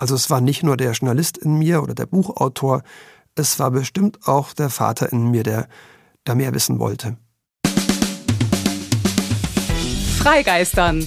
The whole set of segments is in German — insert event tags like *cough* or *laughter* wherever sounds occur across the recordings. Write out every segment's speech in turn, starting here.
Also es war nicht nur der Journalist in mir oder der Buchautor, es war bestimmt auch der Vater in mir, der da mehr wissen wollte. Freigeistern,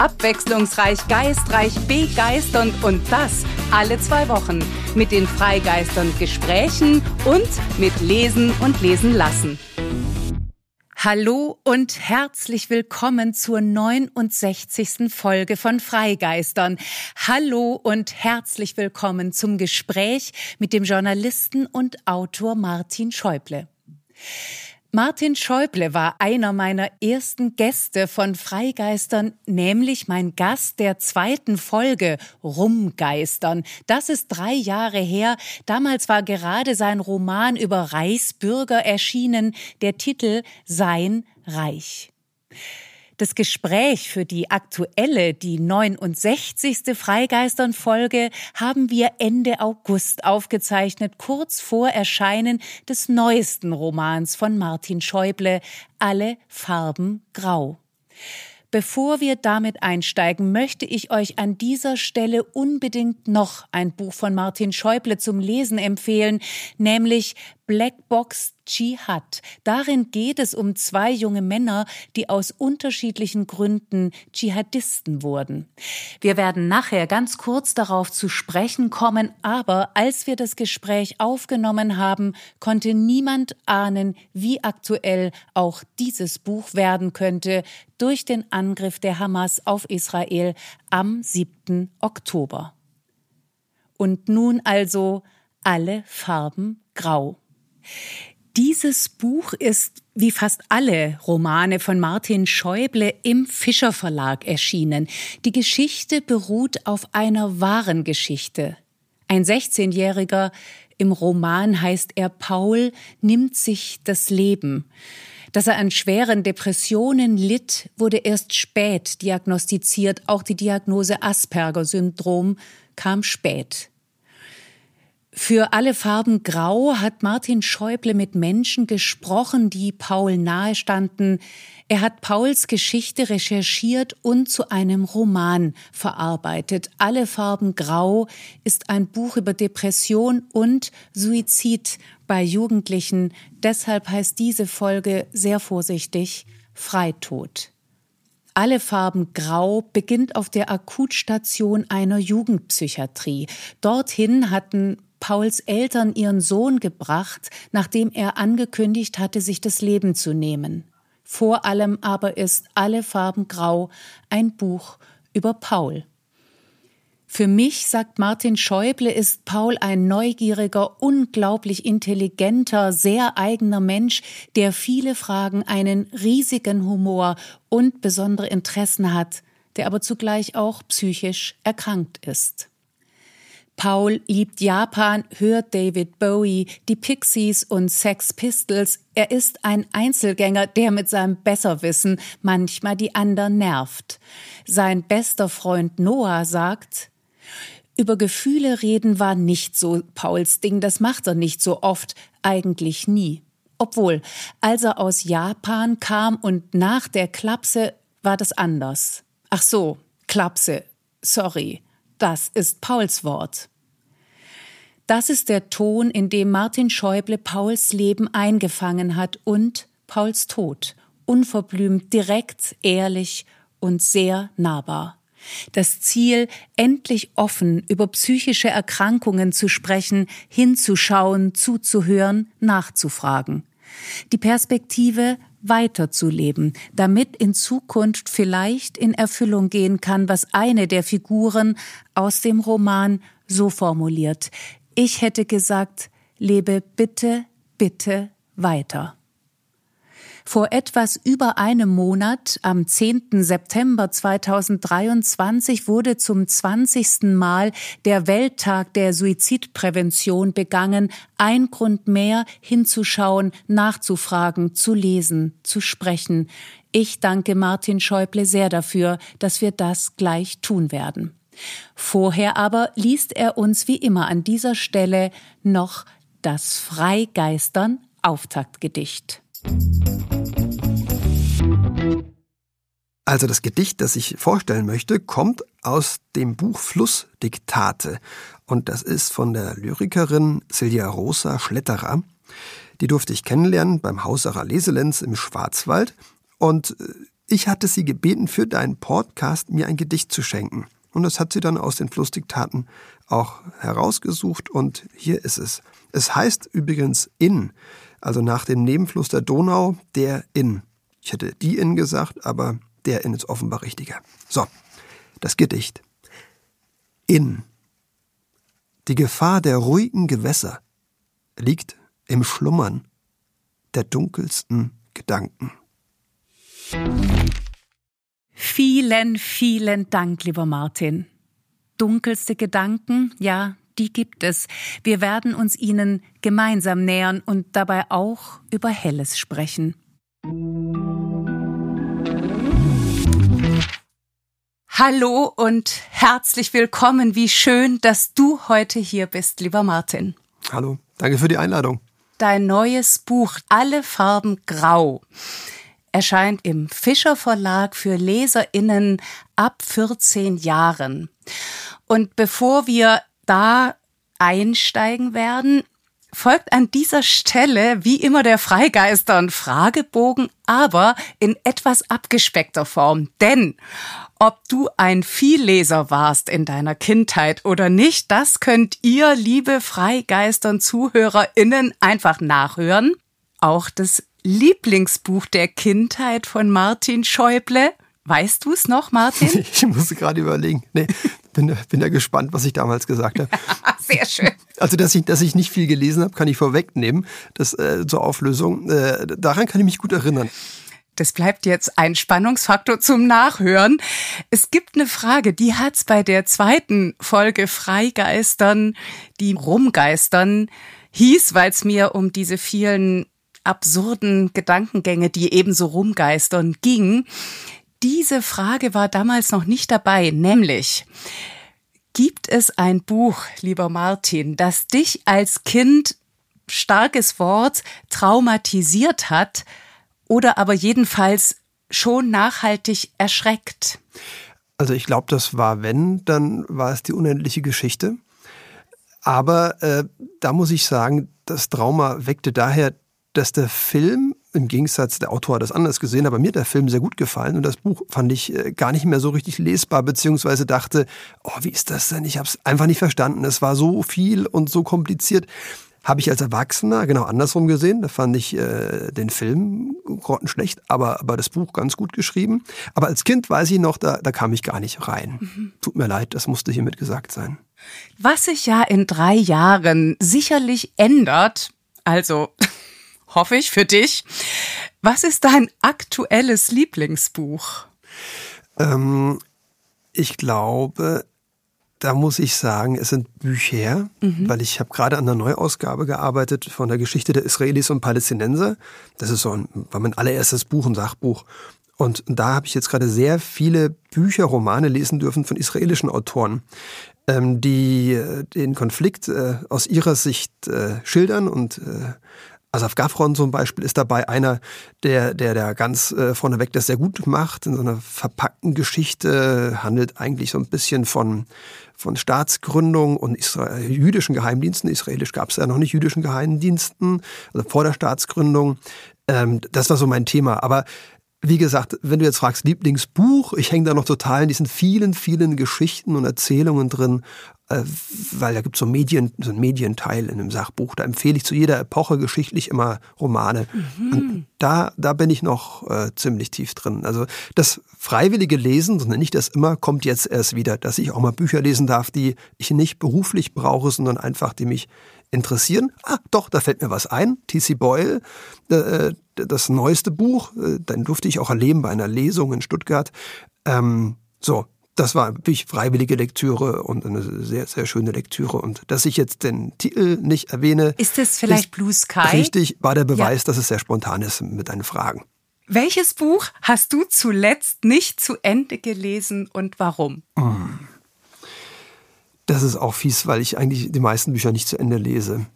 Abwechslungsreich, geistreich, begeisternd und das alle zwei Wochen mit den Freigeistern Gesprächen und mit Lesen und Lesen lassen. Hallo und herzlich willkommen zur 69. Folge von Freigeistern. Hallo und herzlich willkommen zum Gespräch mit dem Journalisten und Autor Martin Schäuble. Martin Schäuble war einer meiner ersten Gäste von Freigeistern, nämlich mein Gast der zweiten Folge Rumgeistern. Das ist drei Jahre her. Damals war gerade sein Roman über Reichsbürger erschienen, der Titel Sein Reich. Das Gespräch für die aktuelle, die 69. Freigeistern-Folge haben wir Ende August aufgezeichnet, kurz vor Erscheinen des neuesten Romans von Martin Schäuble, Alle Farben Grau. Bevor wir damit einsteigen, möchte ich euch an dieser Stelle unbedingt noch ein Buch von Martin Schäuble zum Lesen empfehlen, nämlich Blackbox Dschihad. Darin geht es um zwei junge Männer, die aus unterschiedlichen Gründen Dschihadisten wurden. Wir werden nachher ganz kurz darauf zu sprechen kommen, aber als wir das Gespräch aufgenommen haben, konnte niemand ahnen, wie aktuell auch dieses Buch werden könnte durch den Angriff der Hamas auf Israel am 7. Oktober. Und nun also alle Farben grau. Dieses Buch ist wie fast alle Romane von Martin Schäuble im Fischer Verlag erschienen. Die Geschichte beruht auf einer wahren Geschichte. Ein 16-Jähriger, im Roman heißt er Paul, nimmt sich das Leben. Dass er an schweren Depressionen litt, wurde erst spät diagnostiziert. Auch die Diagnose Asperger-Syndrom kam spät. Für alle Farben Grau hat Martin Schäuble mit Menschen gesprochen, die Paul nahestanden. Er hat Pauls Geschichte recherchiert und zu einem Roman verarbeitet. Alle Farben Grau ist ein Buch über Depression und Suizid bei Jugendlichen. Deshalb heißt diese Folge sehr vorsichtig Freitod. Alle Farben Grau beginnt auf der Akutstation einer Jugendpsychiatrie. Dorthin hatten Pauls Eltern ihren Sohn gebracht, nachdem er angekündigt hatte, sich das Leben zu nehmen. Vor allem aber ist Alle Farben Grau ein Buch über Paul. Für mich, sagt Martin Schäuble, ist Paul ein neugieriger, unglaublich intelligenter, sehr eigener Mensch, der viele Fragen, einen riesigen Humor und besondere Interessen hat, der aber zugleich auch psychisch erkrankt ist. Paul liebt Japan, hört David Bowie, die Pixies und Sex Pistols. Er ist ein Einzelgänger, der mit seinem Besserwissen manchmal die anderen nervt. Sein bester Freund Noah sagt, über Gefühle reden war nicht so Pauls Ding, das macht er nicht so oft, eigentlich nie. Obwohl, als er aus Japan kam und nach der Klapse war das anders. Ach so, Klapse, sorry. Das ist Pauls Wort. Das ist der Ton, in dem Martin Schäuble Pauls Leben eingefangen hat und Pauls Tod. Unverblümt, direkt, ehrlich und sehr nahbar. Das Ziel, endlich offen über psychische Erkrankungen zu sprechen, hinzuschauen, zuzuhören, nachzufragen. Die Perspektive, weiterzuleben, damit in Zukunft vielleicht in Erfüllung gehen kann, was eine der Figuren aus dem Roman so formuliert. Ich hätte gesagt, lebe bitte, bitte weiter. Vor etwas über einem Monat, am 10. September 2023, wurde zum 20. Mal der Welttag der Suizidprävention begangen. Ein Grund mehr, hinzuschauen, nachzufragen, zu lesen, zu sprechen. Ich danke Martin Schäuble sehr dafür, dass wir das gleich tun werden. Vorher aber liest er uns wie immer an dieser Stelle noch das Freigeistern Auftaktgedicht. Also das Gedicht, das ich vorstellen möchte, kommt aus dem Buch Flussdiktate und das ist von der Lyrikerin Silja Rosa Schletterer. Die durfte ich kennenlernen beim Hausacher Leselenz im Schwarzwald und äh, ich hatte sie gebeten, für deinen Podcast mir ein Gedicht zu schenken. Und das hat sie dann aus den Flussdiktaten auch herausgesucht und hier ist es. Es heißt übrigens Inn, also nach dem Nebenfluss der Donau, der Inn. Ich hätte die Inn gesagt, aber der Inn ist offenbar richtiger. So, das Gedicht. Inn. Die Gefahr der ruhigen Gewässer liegt im Schlummern der dunkelsten Gedanken. Vielen, vielen Dank, lieber Martin. Dunkelste Gedanken, ja, die gibt es. Wir werden uns ihnen gemeinsam nähern und dabei auch über Helles sprechen. Hallo und herzlich willkommen. Wie schön, dass du heute hier bist, lieber Martin. Hallo, danke für die Einladung. Dein neues Buch Alle Farben Grau erscheint im Fischer Verlag für Leserinnen ab 14 Jahren. Und bevor wir da einsteigen werden, folgt an dieser Stelle wie immer der Freigeistern Fragebogen, aber in etwas abgespeckter Form. Denn ob du ein Vielleser warst in deiner Kindheit oder nicht, das könnt ihr, liebe Freigeistern ZuhörerInnen, einfach nachhören. Auch das Lieblingsbuch der Kindheit von Martin Schäuble. Weißt du es noch, Martin? *laughs* Ich musste gerade überlegen. Nee, bin, bin ja gespannt, was ich damals gesagt habe. *laughs* Sehr schön. Also, dass ich, dass ich nicht viel gelesen habe, kann ich vorwegnehmen. Das äh, zur Auflösung. Äh, daran kann ich mich gut erinnern. Das bleibt jetzt ein Spannungsfaktor zum Nachhören. Es gibt eine Frage, die hat's bei der zweiten Folge Freigeistern, die Rumgeistern hieß, weil es mir um diese vielen absurden Gedankengänge, die ebenso rumgeistern, ging. Diese Frage war damals noch nicht dabei, nämlich, gibt es ein Buch, lieber Martin, das dich als Kind, starkes Wort, traumatisiert hat oder aber jedenfalls schon nachhaltig erschreckt? Also ich glaube, das war, wenn, dann war es die unendliche Geschichte. Aber äh, da muss ich sagen, das Trauma weckte daher dass der Film, im Gegensatz, der Autor hat das anders gesehen, aber mir hat der Film sehr gut gefallen und das Buch fand ich äh, gar nicht mehr so richtig lesbar, beziehungsweise dachte, oh, wie ist das denn? Ich habe es einfach nicht verstanden. Es war so viel und so kompliziert. Habe ich als Erwachsener genau andersrum gesehen. Da fand ich äh, den Film grottenschlecht, aber, aber das Buch ganz gut geschrieben. Aber als Kind weiß ich noch, da, da kam ich gar nicht rein. Mhm. Tut mir leid, das musste hiermit gesagt sein. Was sich ja in drei Jahren sicherlich ändert, also hoffe ich, für dich. Was ist dein aktuelles Lieblingsbuch? Ähm, ich glaube, da muss ich sagen, es sind Bücher, mhm. weil ich habe gerade an der Neuausgabe gearbeitet von der Geschichte der Israelis und Palästinenser. Das ist so ein, war mein allererstes Buch, ein Sachbuch. Und da habe ich jetzt gerade sehr viele Bücher, Romane lesen dürfen von israelischen Autoren, ähm, die äh, den Konflikt äh, aus ihrer Sicht äh, schildern und äh, Asaf Gafron zum Beispiel ist dabei einer, der, der, der ganz äh, vorneweg das sehr gut macht, in so einer verpackten Geschichte, handelt eigentlich so ein bisschen von, von Staatsgründung und Israel, jüdischen Geheimdiensten. Israelisch gab es ja noch nicht jüdischen Geheimdiensten, also vor der Staatsgründung. Ähm, das war so mein Thema. Aber wie gesagt, wenn du jetzt fragst, Lieblingsbuch, ich hänge da noch total in diesen vielen, vielen Geschichten und Erzählungen drin äh, weil da gibt es so, Medien, so einen Medienteil in einem Sachbuch. Da empfehle ich zu jeder Epoche geschichtlich immer Romane. Mhm. Da, da bin ich noch äh, ziemlich tief drin. Also das freiwillige Lesen, so nenne ich das immer, kommt jetzt erst wieder, dass ich auch mal Bücher lesen darf, die ich nicht beruflich brauche, sondern einfach, die mich interessieren. Ah, doch, da fällt mir was ein. T.C. Boyle, äh, das neueste Buch, äh, dann durfte ich auch erleben bei einer Lesung in Stuttgart. Ähm, so, das war wirklich freiwillige Lektüre und eine sehr, sehr schöne Lektüre. Und dass ich jetzt den Titel nicht erwähne. Ist es vielleicht Blue Sky? Richtig, war der Beweis, ja. dass es sehr spontan ist mit deinen Fragen. Welches Buch hast du zuletzt nicht zu Ende gelesen und warum? Das ist auch fies, weil ich eigentlich die meisten Bücher nicht zu Ende lese.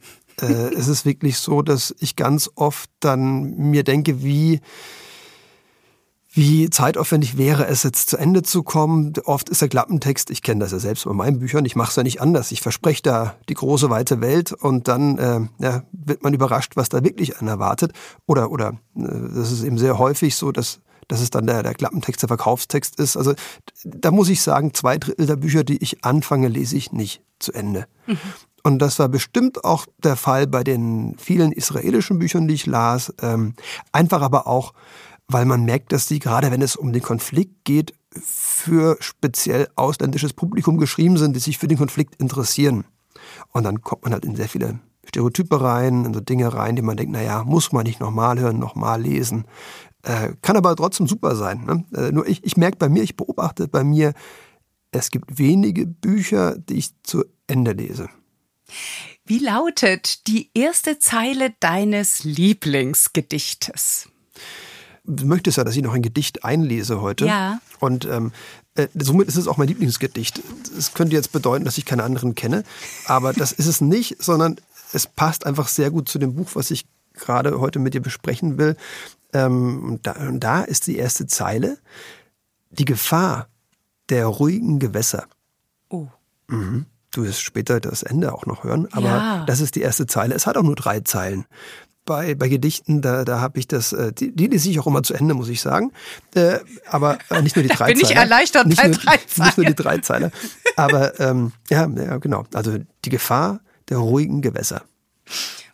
Äh, es ist wirklich so, dass ich ganz oft dann mir denke, wie wie zeitaufwendig wäre es jetzt zu Ende zu kommen. Oft ist der Klappentext, ich kenne das ja selbst bei meinen Büchern, ich mache es ja nicht anders. Ich verspreche da die große weite Welt und dann äh, ja, wird man überrascht, was da wirklich einen erwartet. Oder, oder äh, das ist eben sehr häufig so, dass, dass es dann der, der Klappentext, der Verkaufstext ist. Also da muss ich sagen, zwei Drittel der Bücher, die ich anfange, lese ich nicht zu Ende. Mhm. Und das war bestimmt auch der Fall bei den vielen israelischen Büchern, die ich las. Ähm, einfach aber auch, weil man merkt, dass die, gerade wenn es um den Konflikt geht, für speziell ausländisches Publikum geschrieben sind, die sich für den Konflikt interessieren. Und dann kommt man halt in sehr viele Stereotype rein, in so Dinge rein, die man denkt, naja, muss man nicht nochmal hören, nochmal lesen. Äh, kann aber trotzdem super sein. Ne? Äh, nur ich, ich merke bei mir, ich beobachte bei mir, es gibt wenige Bücher, die ich zu Ende lese. Wie lautet die erste Zeile deines Lieblingsgedichtes? Du möchtest ja, dass ich noch ein Gedicht einlese heute. Ja. Und ähm, äh, somit ist es auch mein Lieblingsgedicht. Es könnte jetzt bedeuten, dass ich keine anderen kenne, aber das ist es nicht, sondern es passt einfach sehr gut zu dem Buch, was ich gerade heute mit dir besprechen will. Ähm, und, da, und da ist die erste Zeile. Die Gefahr der ruhigen Gewässer. Oh. Mhm. Du wirst später das Ende auch noch hören, aber Ja. das ist die erste Zeile. Es hat auch nur drei Zeilen. Bei, bei Gedichten, da, da habe ich das, äh, die, die lese ich auch immer zu Ende, muss ich sagen. Äh, aber äh, nicht nur die *laughs* drei bin ich Zeiler. erleichtert nicht bei nur, drei Nicht nur die Zeilen. drei Zeiler. Aber ähm, ja, ja, genau. Also die Gefahr der ruhigen Gewässer.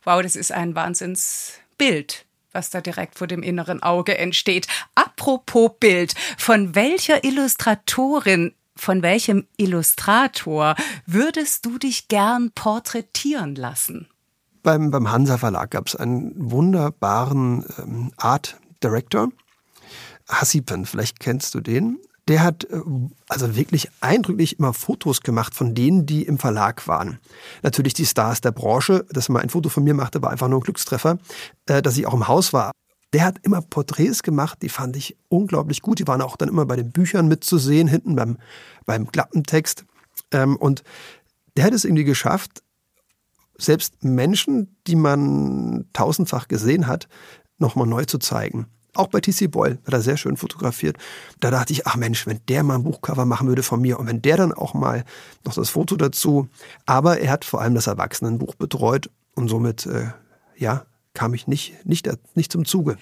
Wow, das ist ein Wahnsinnsbild, was da direkt vor dem inneren Auge entsteht. Apropos Bild, von welcher Illustratorin, von welchem Illustrator würdest du dich gern porträtieren lassen? Beim, beim Hansa Verlag gab es einen wunderbaren ähm, Art Director, Hassipen, vielleicht kennst du den. Der hat äh, also wirklich eindrücklich immer Fotos gemacht von denen, die im Verlag waren. Natürlich die Stars der Branche. Dass mal ein Foto von mir machte, war einfach nur ein Glückstreffer, äh, dass ich auch im Haus war. Der hat immer Porträts gemacht, die fand ich unglaublich gut. Die waren auch dann immer bei den Büchern mitzusehen, hinten beim, beim Klappentext. Ähm, und der hat es irgendwie geschafft, selbst Menschen, die man tausendfach gesehen hat, nochmal neu zu zeigen. Auch bei T.C. Boyle hat er sehr schön fotografiert. Da dachte ich, ach Mensch, wenn der mal ein Buchcover machen würde von mir und wenn der dann auch mal noch das Foto dazu. Aber er hat vor allem das Erwachsenenbuch betreut und somit, äh, ja, kam ich nicht, nicht, nicht zum Zuge.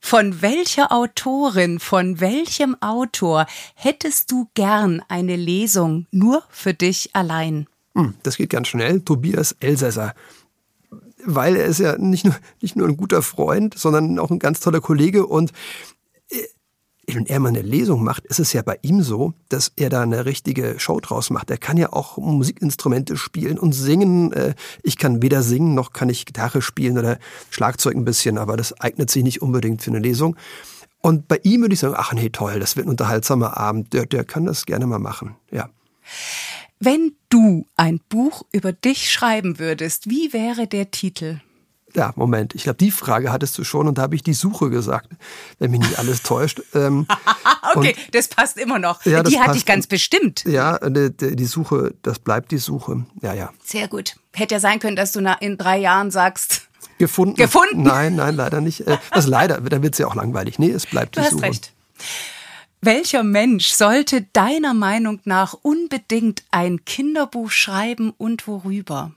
Von welcher Autorin, von welchem Autor hättest du gern eine Lesung nur für dich allein? Hm, das geht ganz schnell. Tobias Elsässer. Weil er ist ja nicht nur, nicht nur ein guter Freund, sondern auch ein ganz toller Kollege. Und wenn er mal eine Lesung macht, ist es ja bei ihm so, dass er da eine richtige Show draus macht. Er kann ja auch Musikinstrumente spielen und singen. Äh, Ich kann weder singen, noch kann ich Gitarre spielen oder Schlagzeug ein bisschen, aber das eignet sich nicht unbedingt für eine Lesung. Und bei ihm würde ich sagen, ach nee, toll, das wird ein unterhaltsamer Abend. Der, der kann das gerne mal machen, ja. Wenn du ein Buch über dich schreiben würdest, wie wäre der Titel? Ja, Moment. Ich glaube, die Frage hattest du schon und da habe ich die Suche gesagt, wenn mich nicht alles täuscht. Ähm, *laughs* Okay, das passt immer noch. Ja, die hatte passt. ich ganz bestimmt. ja, die, die Suche, das bleibt die Suche. Ja, ja. Sehr gut. Hätte ja sein können, dass du in drei Jahren sagst, Gefunden? Gefunden? Nein, nein, leider nicht. Was leider, dann wird es ja auch langweilig. Nee, es bleibt du die hast Suche. recht. Welcher Mensch sollte deiner Meinung nach unbedingt ein Kinderbuch schreiben und worüber?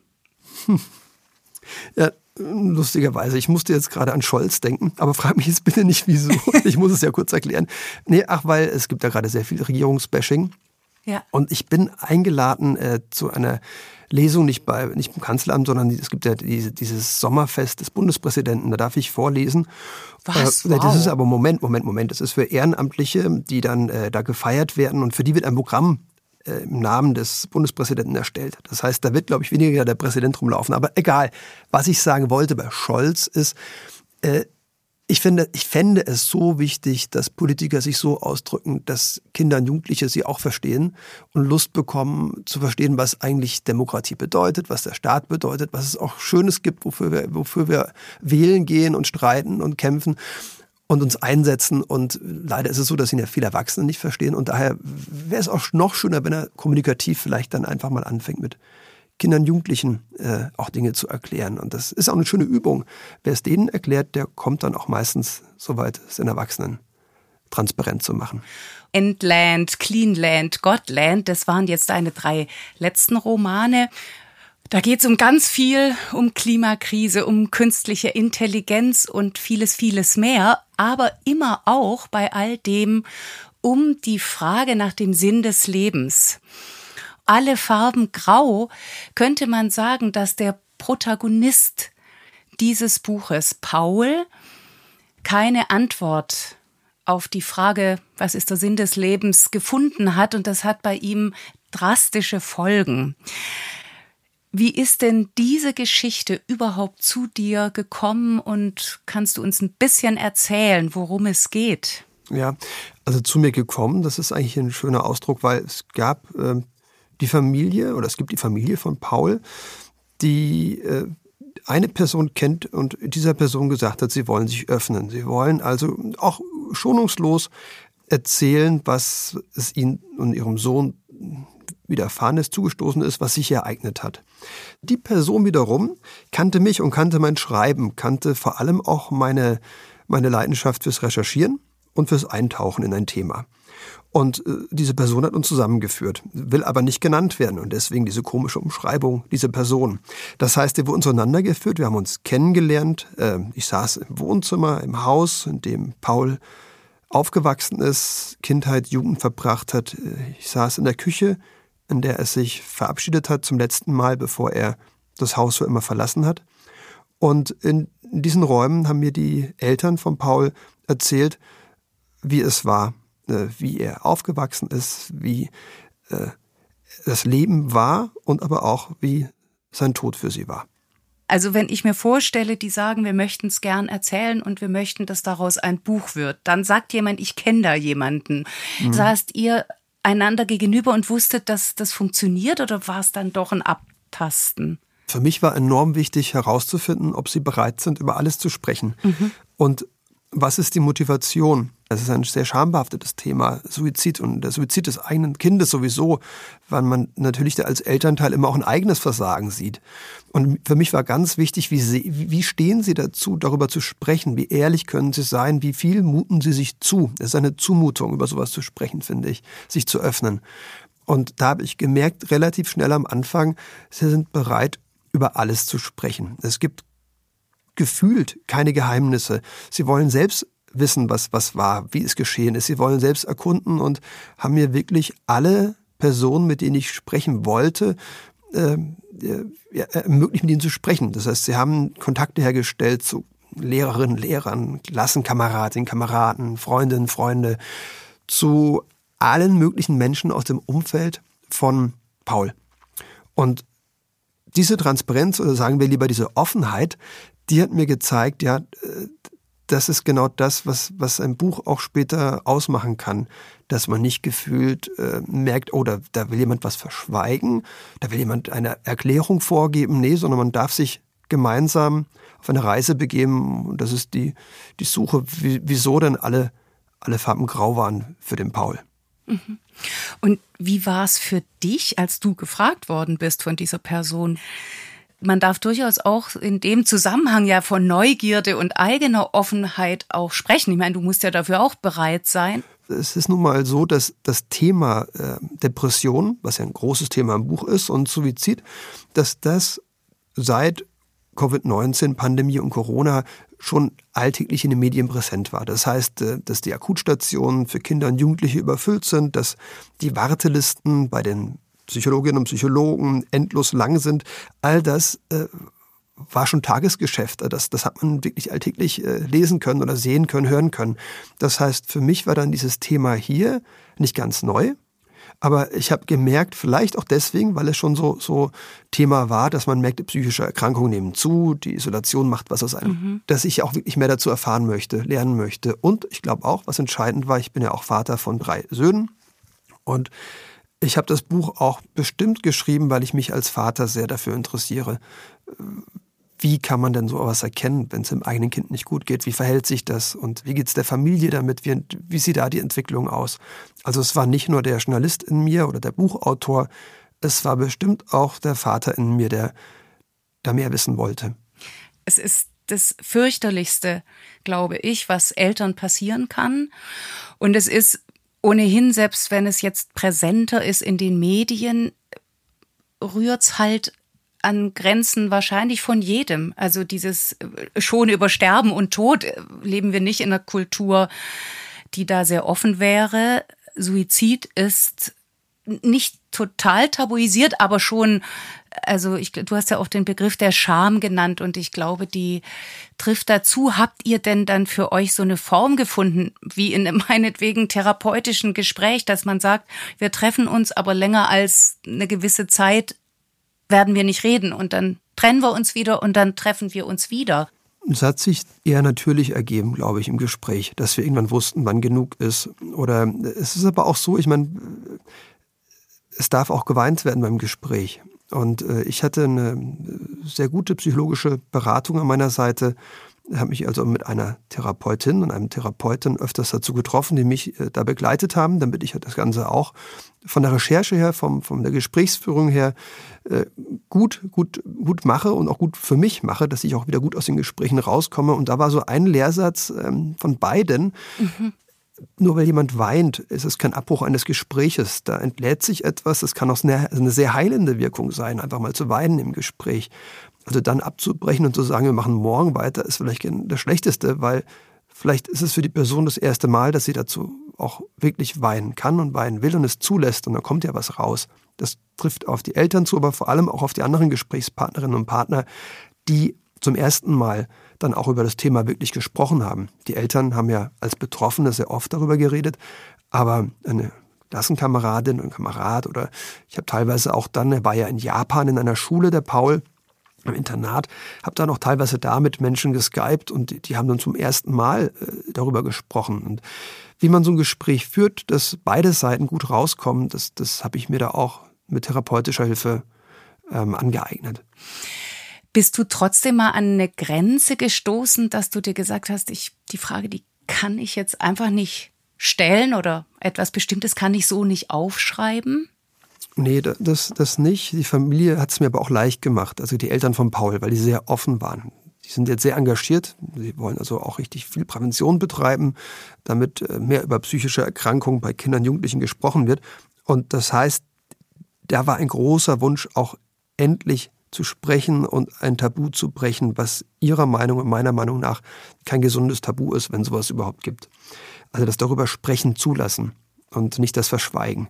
Ja, lustigerweise, ich musste jetzt gerade an Scholz denken, aber frag mich jetzt bitte nicht, wieso. *laughs* Ich muss es ja kurz erklären. Nee, ach, weil es gibt ja gerade sehr viel Regierungsbashing. Ja. Und ich bin eingeladen äh, zu einer Lesung, nicht, bei, nicht beim Kanzleramt, sondern es gibt ja diese, dieses Sommerfest des Bundespräsidenten, da darf ich vorlesen. Was? Äh, Das Wow. ist aber Moment, Moment, Moment. Das ist für Ehrenamtliche, die dann äh, da gefeiert werden und für die wird ein Programm im Namen des Bundespräsidenten erstellt. Das heißt, da wird, glaube ich, weniger der Präsident rumlaufen. Aber egal, was ich sagen wollte bei Scholz ist, äh, ich finde, ich fände es so wichtig, dass Politiker sich so ausdrücken, dass Kinder und Jugendliche sie auch verstehen und Lust bekommen zu verstehen, was eigentlich Demokratie bedeutet, was der Staat bedeutet, was es auch Schönes gibt, wofür wir, wofür wir wählen gehen und streiten und kämpfen. Und uns einsetzen. Und leider ist es so, dass ihn ja viele Erwachsene nicht verstehen. Und daher wäre es auch noch schöner, wenn er kommunikativ vielleicht dann einfach mal anfängt mit Kindern, Jugendlichen äh, auch Dinge zu erklären. Und das ist auch eine schöne Übung. Wer es denen erklärt, der kommt dann auch meistens so weit, es den Erwachsenen transparent zu machen. Endland, Cleanland, Godland, das waren jetzt deine drei letzten Romane. Da geht es um ganz viel, um Klimakrise, um künstliche Intelligenz und vieles, vieles mehr, aber immer auch bei all dem um die Frage nach dem Sinn des Lebens. Alle Farben grau könnte man sagen, dass der Protagonist dieses Buches, Paul, keine Antwort auf die Frage, was ist der Sinn des Lebens, gefunden hat und das hat bei ihm drastische Folgen. Wie ist denn diese Geschichte überhaupt zu dir gekommen und kannst du uns ein bisschen erzählen, worum es geht? Ja, also zu mir gekommen, das ist eigentlich ein schöner Ausdruck, weil es gab äh, die Familie oder es gibt die Familie von Paul, die äh, eine Person kennt und dieser Person gesagt hat, sie wollen sich öffnen. Sie wollen also auch schonungslos erzählen, was es ihnen und ihrem Sohn Widerfahrenes zugestoßen ist, was sich ereignet hat. Die Person wiederum kannte mich und kannte mein Schreiben, kannte vor allem auch meine, meine Leidenschaft fürs Recherchieren und fürs Eintauchen in ein Thema. Und äh, diese Person hat uns zusammengeführt, will aber nicht genannt werden und deswegen diese komische Umschreibung, diese Person. Das heißt, wir wurden zueinander geführt, wir haben uns kennengelernt. Äh, ich saß im Wohnzimmer, im Haus, in dem Paul aufgewachsen ist, Kindheit, Jugend verbracht hat. Äh, ich saß in der Küche, in der er sich verabschiedet hat zum letzten Mal, bevor er das Haus für immer verlassen hat. Und in diesen Räumen haben mir die Eltern von Paul erzählt, wie es war, äh, wie er aufgewachsen ist, wie äh, das Leben war und aber auch wie sein Tod für sie war. Also wenn ich mir vorstelle, die sagen, wir möchten es gern erzählen und wir möchten, dass daraus ein Buch wird, dann sagt jemand, ich kenne da jemanden. Mhm. Saßt ihr einander gegenüber und wusstet, dass das funktioniert oder war es dann doch ein Abtasten? Für mich war enorm wichtig herauszufinden, ob sie bereit sind, über alles zu sprechen. Mhm. Und was ist die Motivation? Das ist ein sehr schambehaftetes Thema, Suizid und der Suizid des eigenen Kindes sowieso, weil man natürlich als Elternteil immer auch ein eigenes Versagen sieht. Und für mich war ganz wichtig, wie, sie, wie stehen Sie dazu, darüber zu sprechen? Wie ehrlich können Sie sein? Wie viel muten Sie sich zu? Es ist eine Zumutung, über sowas zu sprechen, finde ich, sich zu öffnen. Und da habe ich gemerkt, relativ schnell am Anfang, Sie sind bereit, über alles zu sprechen. Es gibt gefühlt keine Geheimnisse. Sie wollen selbst wissen, was, was war, wie es geschehen ist. Sie wollen selbst erkunden und haben mir wirklich alle Personen, mit denen ich sprechen wollte, ähm, äh, ermöglicht, mit ihnen zu sprechen. Das heißt, sie haben Kontakte hergestellt zu Lehrerinnen, Lehrern, Klassenkameradinnen, Kameraden, Freundinnen, Freunde, zu allen möglichen Menschen aus dem Umfeld von Paul. Und diese Transparenz oder sagen wir lieber diese Offenheit, die hat mir gezeigt, ja, äh, das ist genau das, was, was ein Buch auch später ausmachen kann. Dass man nicht gefühlt äh, merkt, oh, da, da will jemand was verschweigen, da will jemand eine Erklärung vorgeben. Nee, sondern man darf sich gemeinsam auf eine Reise begeben. Und das ist die, die Suche, wie, wieso denn alle, alle Farben grau waren für den Paul. Mhm. Und wie war es für dich, als du gefragt worden bist von dieser Person? Man darf durchaus auch in dem Zusammenhang ja von Neugierde und eigener Offenheit auch sprechen. Ich meine, du musst ja dafür auch bereit sein. Es ist nun mal so, dass das Thema äh, Depression, was ja ein großes Thema im Buch ist, und Suizid, dass das seit Covid-19, Pandemie und Corona schon alltäglich in den Medien präsent war. Das heißt, äh, dass die Akutstationen für Kinder und Jugendliche überfüllt sind, dass die Wartelisten bei den Psychologinnen und Psychologen endlos lang sind. All das äh, war schon Tagesgeschäft. Das, das hat man wirklich alltäglich äh, lesen können oder sehen können, hören können. Das heißt, für mich war dann dieses Thema hier nicht ganz neu. Aber ich habe gemerkt, vielleicht auch deswegen, weil es schon so, so Thema war, dass man merkt, psychische Erkrankungen nehmen zu, die Isolation macht was aus einem, mhm. dass ich auch wirklich mehr dazu erfahren möchte, lernen möchte. Und ich glaube auch, was entscheidend war, ich bin ja auch Vater von drei Söhnen. Und ich habe das Buch auch bestimmt geschrieben, weil ich mich als Vater sehr dafür interessiere. wie kann man denn so etwas erkennen, wenn es dem eigenen Kind nicht gut geht? Wie verhält sich das? Und wie geht es der Familie damit? Wie, wie sieht da die Entwicklung aus? Also es war nicht nur der Journalist in mir oder der Buchautor, es war bestimmt auch der Vater in mir, der da mehr wissen wollte. Es ist das fürchterlichste, glaube ich, was Eltern passieren kann. Und es ist ohnehin, selbst wenn es jetzt präsenter ist in den Medien, rührt's halt an Grenzen wahrscheinlich von jedem. Also dieses äh, schon über Sterben und Tod äh, leben wir nicht in einer Kultur, die da sehr offen wäre. Suizid ist nicht total tabuisiert, aber schon, also ich, du hast ja auch den Begriff der Scham genannt und ich glaube, die trifft dazu. Habt ihr denn dann für euch so eine Form gefunden, wie in einem *laughs* meinetwegen therapeutischen Gespräch, dass man sagt, wir treffen uns aber länger als eine gewisse Zeit werden wir nicht reden und dann trennen wir uns wieder und dann treffen wir uns wieder. Es hat sich eher natürlich ergeben, glaube ich, im Gespräch, dass wir irgendwann wussten, wann genug ist. Oder es ist aber auch so, ich meine, es darf auch geweint werden beim Gespräch. Und äh, ich hatte eine sehr gute psychologische Beratung an meiner Seite habe mich also mit einer Therapeutin und einem Therapeuten öfters dazu getroffen, die mich äh, da begleitet haben, damit ich das Ganze auch von der Recherche her, vom, von der Gesprächsführung her äh, gut, gut, gut mache und auch gut für mich mache, dass ich auch wieder gut aus den Gesprächen rauskomme. Und da war so ein Lehrsatz ähm, von beiden. Mhm. Nur weil jemand weint, ist es kein Abbruch eines Gespräches. Da entlädt sich etwas. Es kann auch eine, sehr heilende Wirkung sein, einfach mal zu weinen im Gespräch. Also dann abzubrechen und zu sagen, wir machen morgen weiter, ist vielleicht das Schlechteste, weil vielleicht ist es für die Person das erste Mal, dass sie dazu auch wirklich weinen kann und weinen will und es zulässt und dann kommt ja was raus. Das trifft auf die Eltern zu, aber vor allem auch auf die anderen Gesprächspartnerinnen und Partner, die zum ersten Mal dann auch über das Thema wirklich gesprochen haben. Die Eltern haben ja als Betroffene sehr oft darüber geredet, aber eine Klassenkameradin und Kamerad oder ich habe teilweise auch dann, er war ja in Japan in einer Schule, der Paul, im Internat, habe dann auch teilweise da mit Menschen geskypt und die, die haben dann zum ersten Mal äh, darüber gesprochen. Und wie man so ein Gespräch führt, dass beide Seiten gut rauskommen, das, das habe ich mir da auch mit therapeutischer Hilfe ähm, angeeignet. Bist du trotzdem mal an eine Grenze gestoßen, dass du dir gesagt hast, ich, die Frage, die kann ich jetzt einfach nicht stellen oder etwas Bestimmtes kann ich so nicht aufschreiben? Nee, das, das nicht. Die Familie hat es mir aber auch leicht gemacht. Also die Eltern von Paul, weil die sehr offen waren. Die sind jetzt sehr engagiert. Sie wollen also auch richtig viel Prävention betreiben, damit äh, mehr über psychische Erkrankungen bei Kindern und Jugendlichen gesprochen wird. Und das heißt, da war ein großer Wunsch, auch endlich zu sprechen und ein Tabu zu brechen, was ihrer Meinung und meiner Meinung nach kein gesundes Tabu ist, wenn sowas überhaupt gibt. Also das darüber sprechen zulassen und nicht das Verschweigen.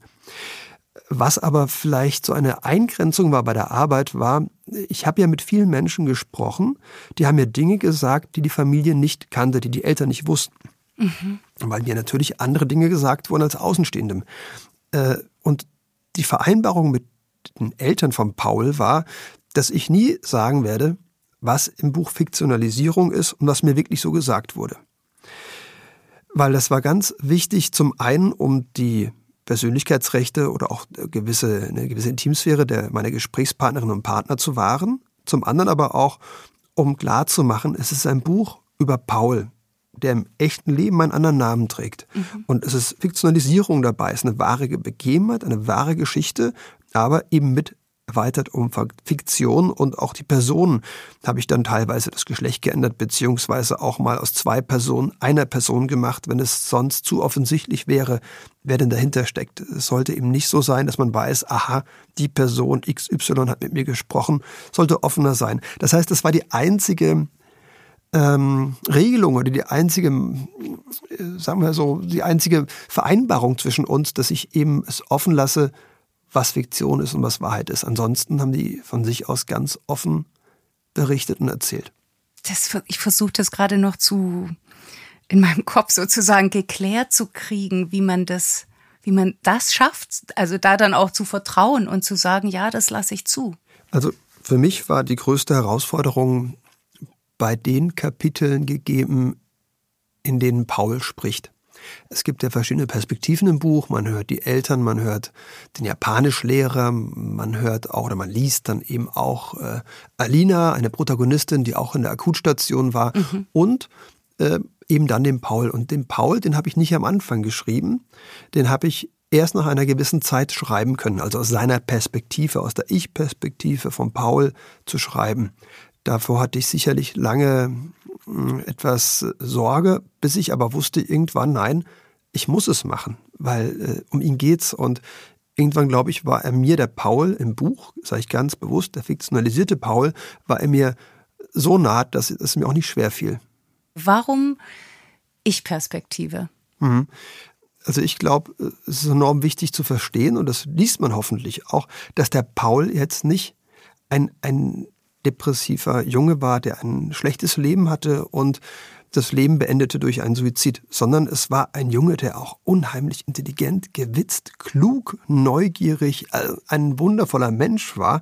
Was aber vielleicht so eine Eingrenzung war bei der Arbeit, war, ich habe ja mit vielen Menschen gesprochen, die haben mir Dinge gesagt, die die Familie nicht kannte, die die Eltern nicht wussten. Mhm. Weil mir natürlich andere Dinge gesagt wurden als Außenstehendem. Äh, und die Vereinbarung mit den Eltern von Paul war, dass ich nie sagen werde, was im Buch Fiktionalisierung ist und was mir wirklich so gesagt wurde. Weil das war ganz wichtig, zum einen, um die Persönlichkeitsrechte oder auch gewisse, eine gewisse Intimsphäre der meiner Gesprächspartnerinnen und Partner zu wahren. Zum anderen aber auch, um klarzumachen, es ist ein Buch über Paul, der im echten Leben einen anderen Namen trägt. Mhm. Und es ist Fiktionalisierung dabei, es ist eine wahre Begebenheit, eine wahre Geschichte, aber eben mit erweitert um Fiktion und auch die Personen habe ich dann teilweise das Geschlecht geändert, beziehungsweise auch mal aus zwei Personen einer Person gemacht, wenn es sonst zu offensichtlich wäre, wer denn dahinter steckt. Es sollte eben nicht so sein, dass man weiß, aha, die Person XY hat mit mir gesprochen, sollte offener sein. Das heißt, das war die einzige ähm, Regelung oder die einzige, äh, sagen wir so, die einzige Vereinbarung zwischen uns, dass ich eben es offen lasse, was Fiktion ist und was Wahrheit ist. Ansonsten haben die von sich aus ganz offen berichtet und erzählt. Das, ich versuche das gerade noch zu in meinem Kopf sozusagen geklärt zu kriegen, wie man das, wie man das schafft. Also da dann auch zu vertrauen und zu sagen, ja, das lasse ich zu. Also für mich war die größte Herausforderung bei den Kapiteln gegeben, in denen Paul spricht. Es gibt ja verschiedene Perspektiven im Buch. Man hört die Eltern, man hört den Japanischlehrer, man hört auch oder man liest dann eben auch äh, Alina, eine Protagonistin, die auch in der Akutstation war mhm. und äh, eben dann den Paul. Und den Paul, den habe ich nicht am Anfang geschrieben, den habe ich erst nach einer gewissen Zeit schreiben können, also aus seiner Perspektive, aus der Ich-Perspektive von Paul zu schreiben. Davor hatte ich sicherlich lange hm, etwas Sorge, bis ich aber wusste irgendwann, nein, ich muss es machen, weil äh, um ihn geht's und irgendwann, glaube ich, war er mir der Paul im Buch, sage ich ganz bewusst, der fiktionalisierte Paul, war er mir so nah, dass es mir auch nicht schwer fiel. Warum Ich-Perspektive? Mhm. Also ich glaube, es ist enorm wichtig zu verstehen, und das liest man hoffentlich auch, dass der Paul jetzt nicht ein, ein depressiver Junge war, der ein schlechtes Leben hatte und das Leben beendete durch einen Suizid, sondern es war ein Junge, der auch unheimlich intelligent, gewitzt, klug, neugierig, ein wundervoller Mensch war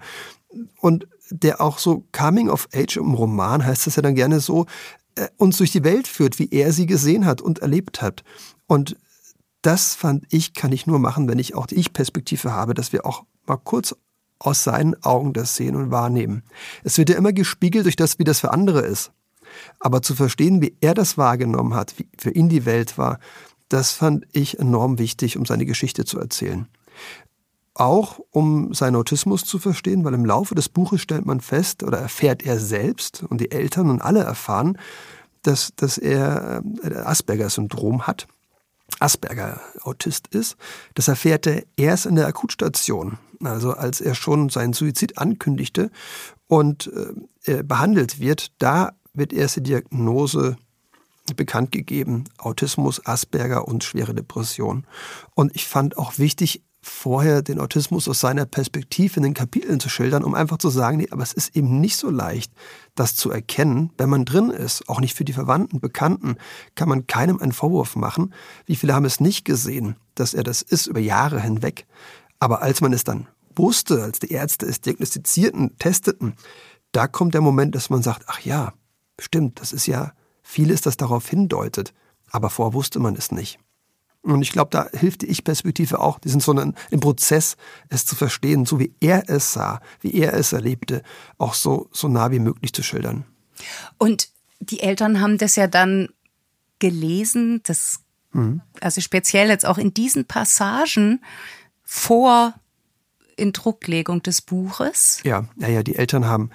und der auch so Coming of Age im Roman heißt es ja dann gerne so, äh, uns durch die Welt führt, wie er sie gesehen hat und erlebt hat. Und das fand ich, kann ich nur machen, wenn ich auch die Ich-Perspektive habe, dass wir auch mal kurz aus seinen Augen das sehen und wahrnehmen. Es wird ja immer gespiegelt durch das, wie das für andere ist. Aber zu verstehen, wie er das wahrgenommen hat, wie für ihn die Welt war, das fand ich enorm wichtig, um seine Geschichte zu erzählen. Auch um seinen Autismus zu verstehen, weil im Laufe des Buches stellt man fest oder erfährt er selbst und die Eltern und alle erfahren, dass, dass er äh, Asperger-Syndrom hat. Asperger-Autist ist. Das erfährt er erst in der Akutstation also als er schon seinen Suizid ankündigte und äh, behandelt wird, da wird erst die Diagnose bekannt gegeben, Autismus, Asperger und schwere Depression. Und ich fand auch wichtig, vorher den Autismus aus seiner Perspektive in den Kapiteln zu schildern, um einfach zu sagen, nee, aber es ist eben nicht so leicht, das zu erkennen, wenn man drin ist. Auch nicht für die Verwandten, Bekannten kann man keinem einen Vorwurf machen. Wie viele haben es nicht gesehen, dass er das ist über Jahre hinweg. Aber als man es dann wusste, als die Ärzte es diagnostizierten, testeten, da kommt der Moment, dass man sagt, ach ja, stimmt, das ist ja vieles, das darauf hindeutet. Aber vorher wusste man es nicht. Und ich glaube, da hilft die Ich-Perspektive auch, diesen so einen, im Prozess es zu verstehen, so wie er es sah, wie er es erlebte, auch so, so nah wie möglich zu schildern. Und die Eltern haben das ja dann gelesen, das, mhm. also speziell jetzt auch in diesen Passagen vor Indrucklegung des Buches? Ja, ja, ja, die Eltern haben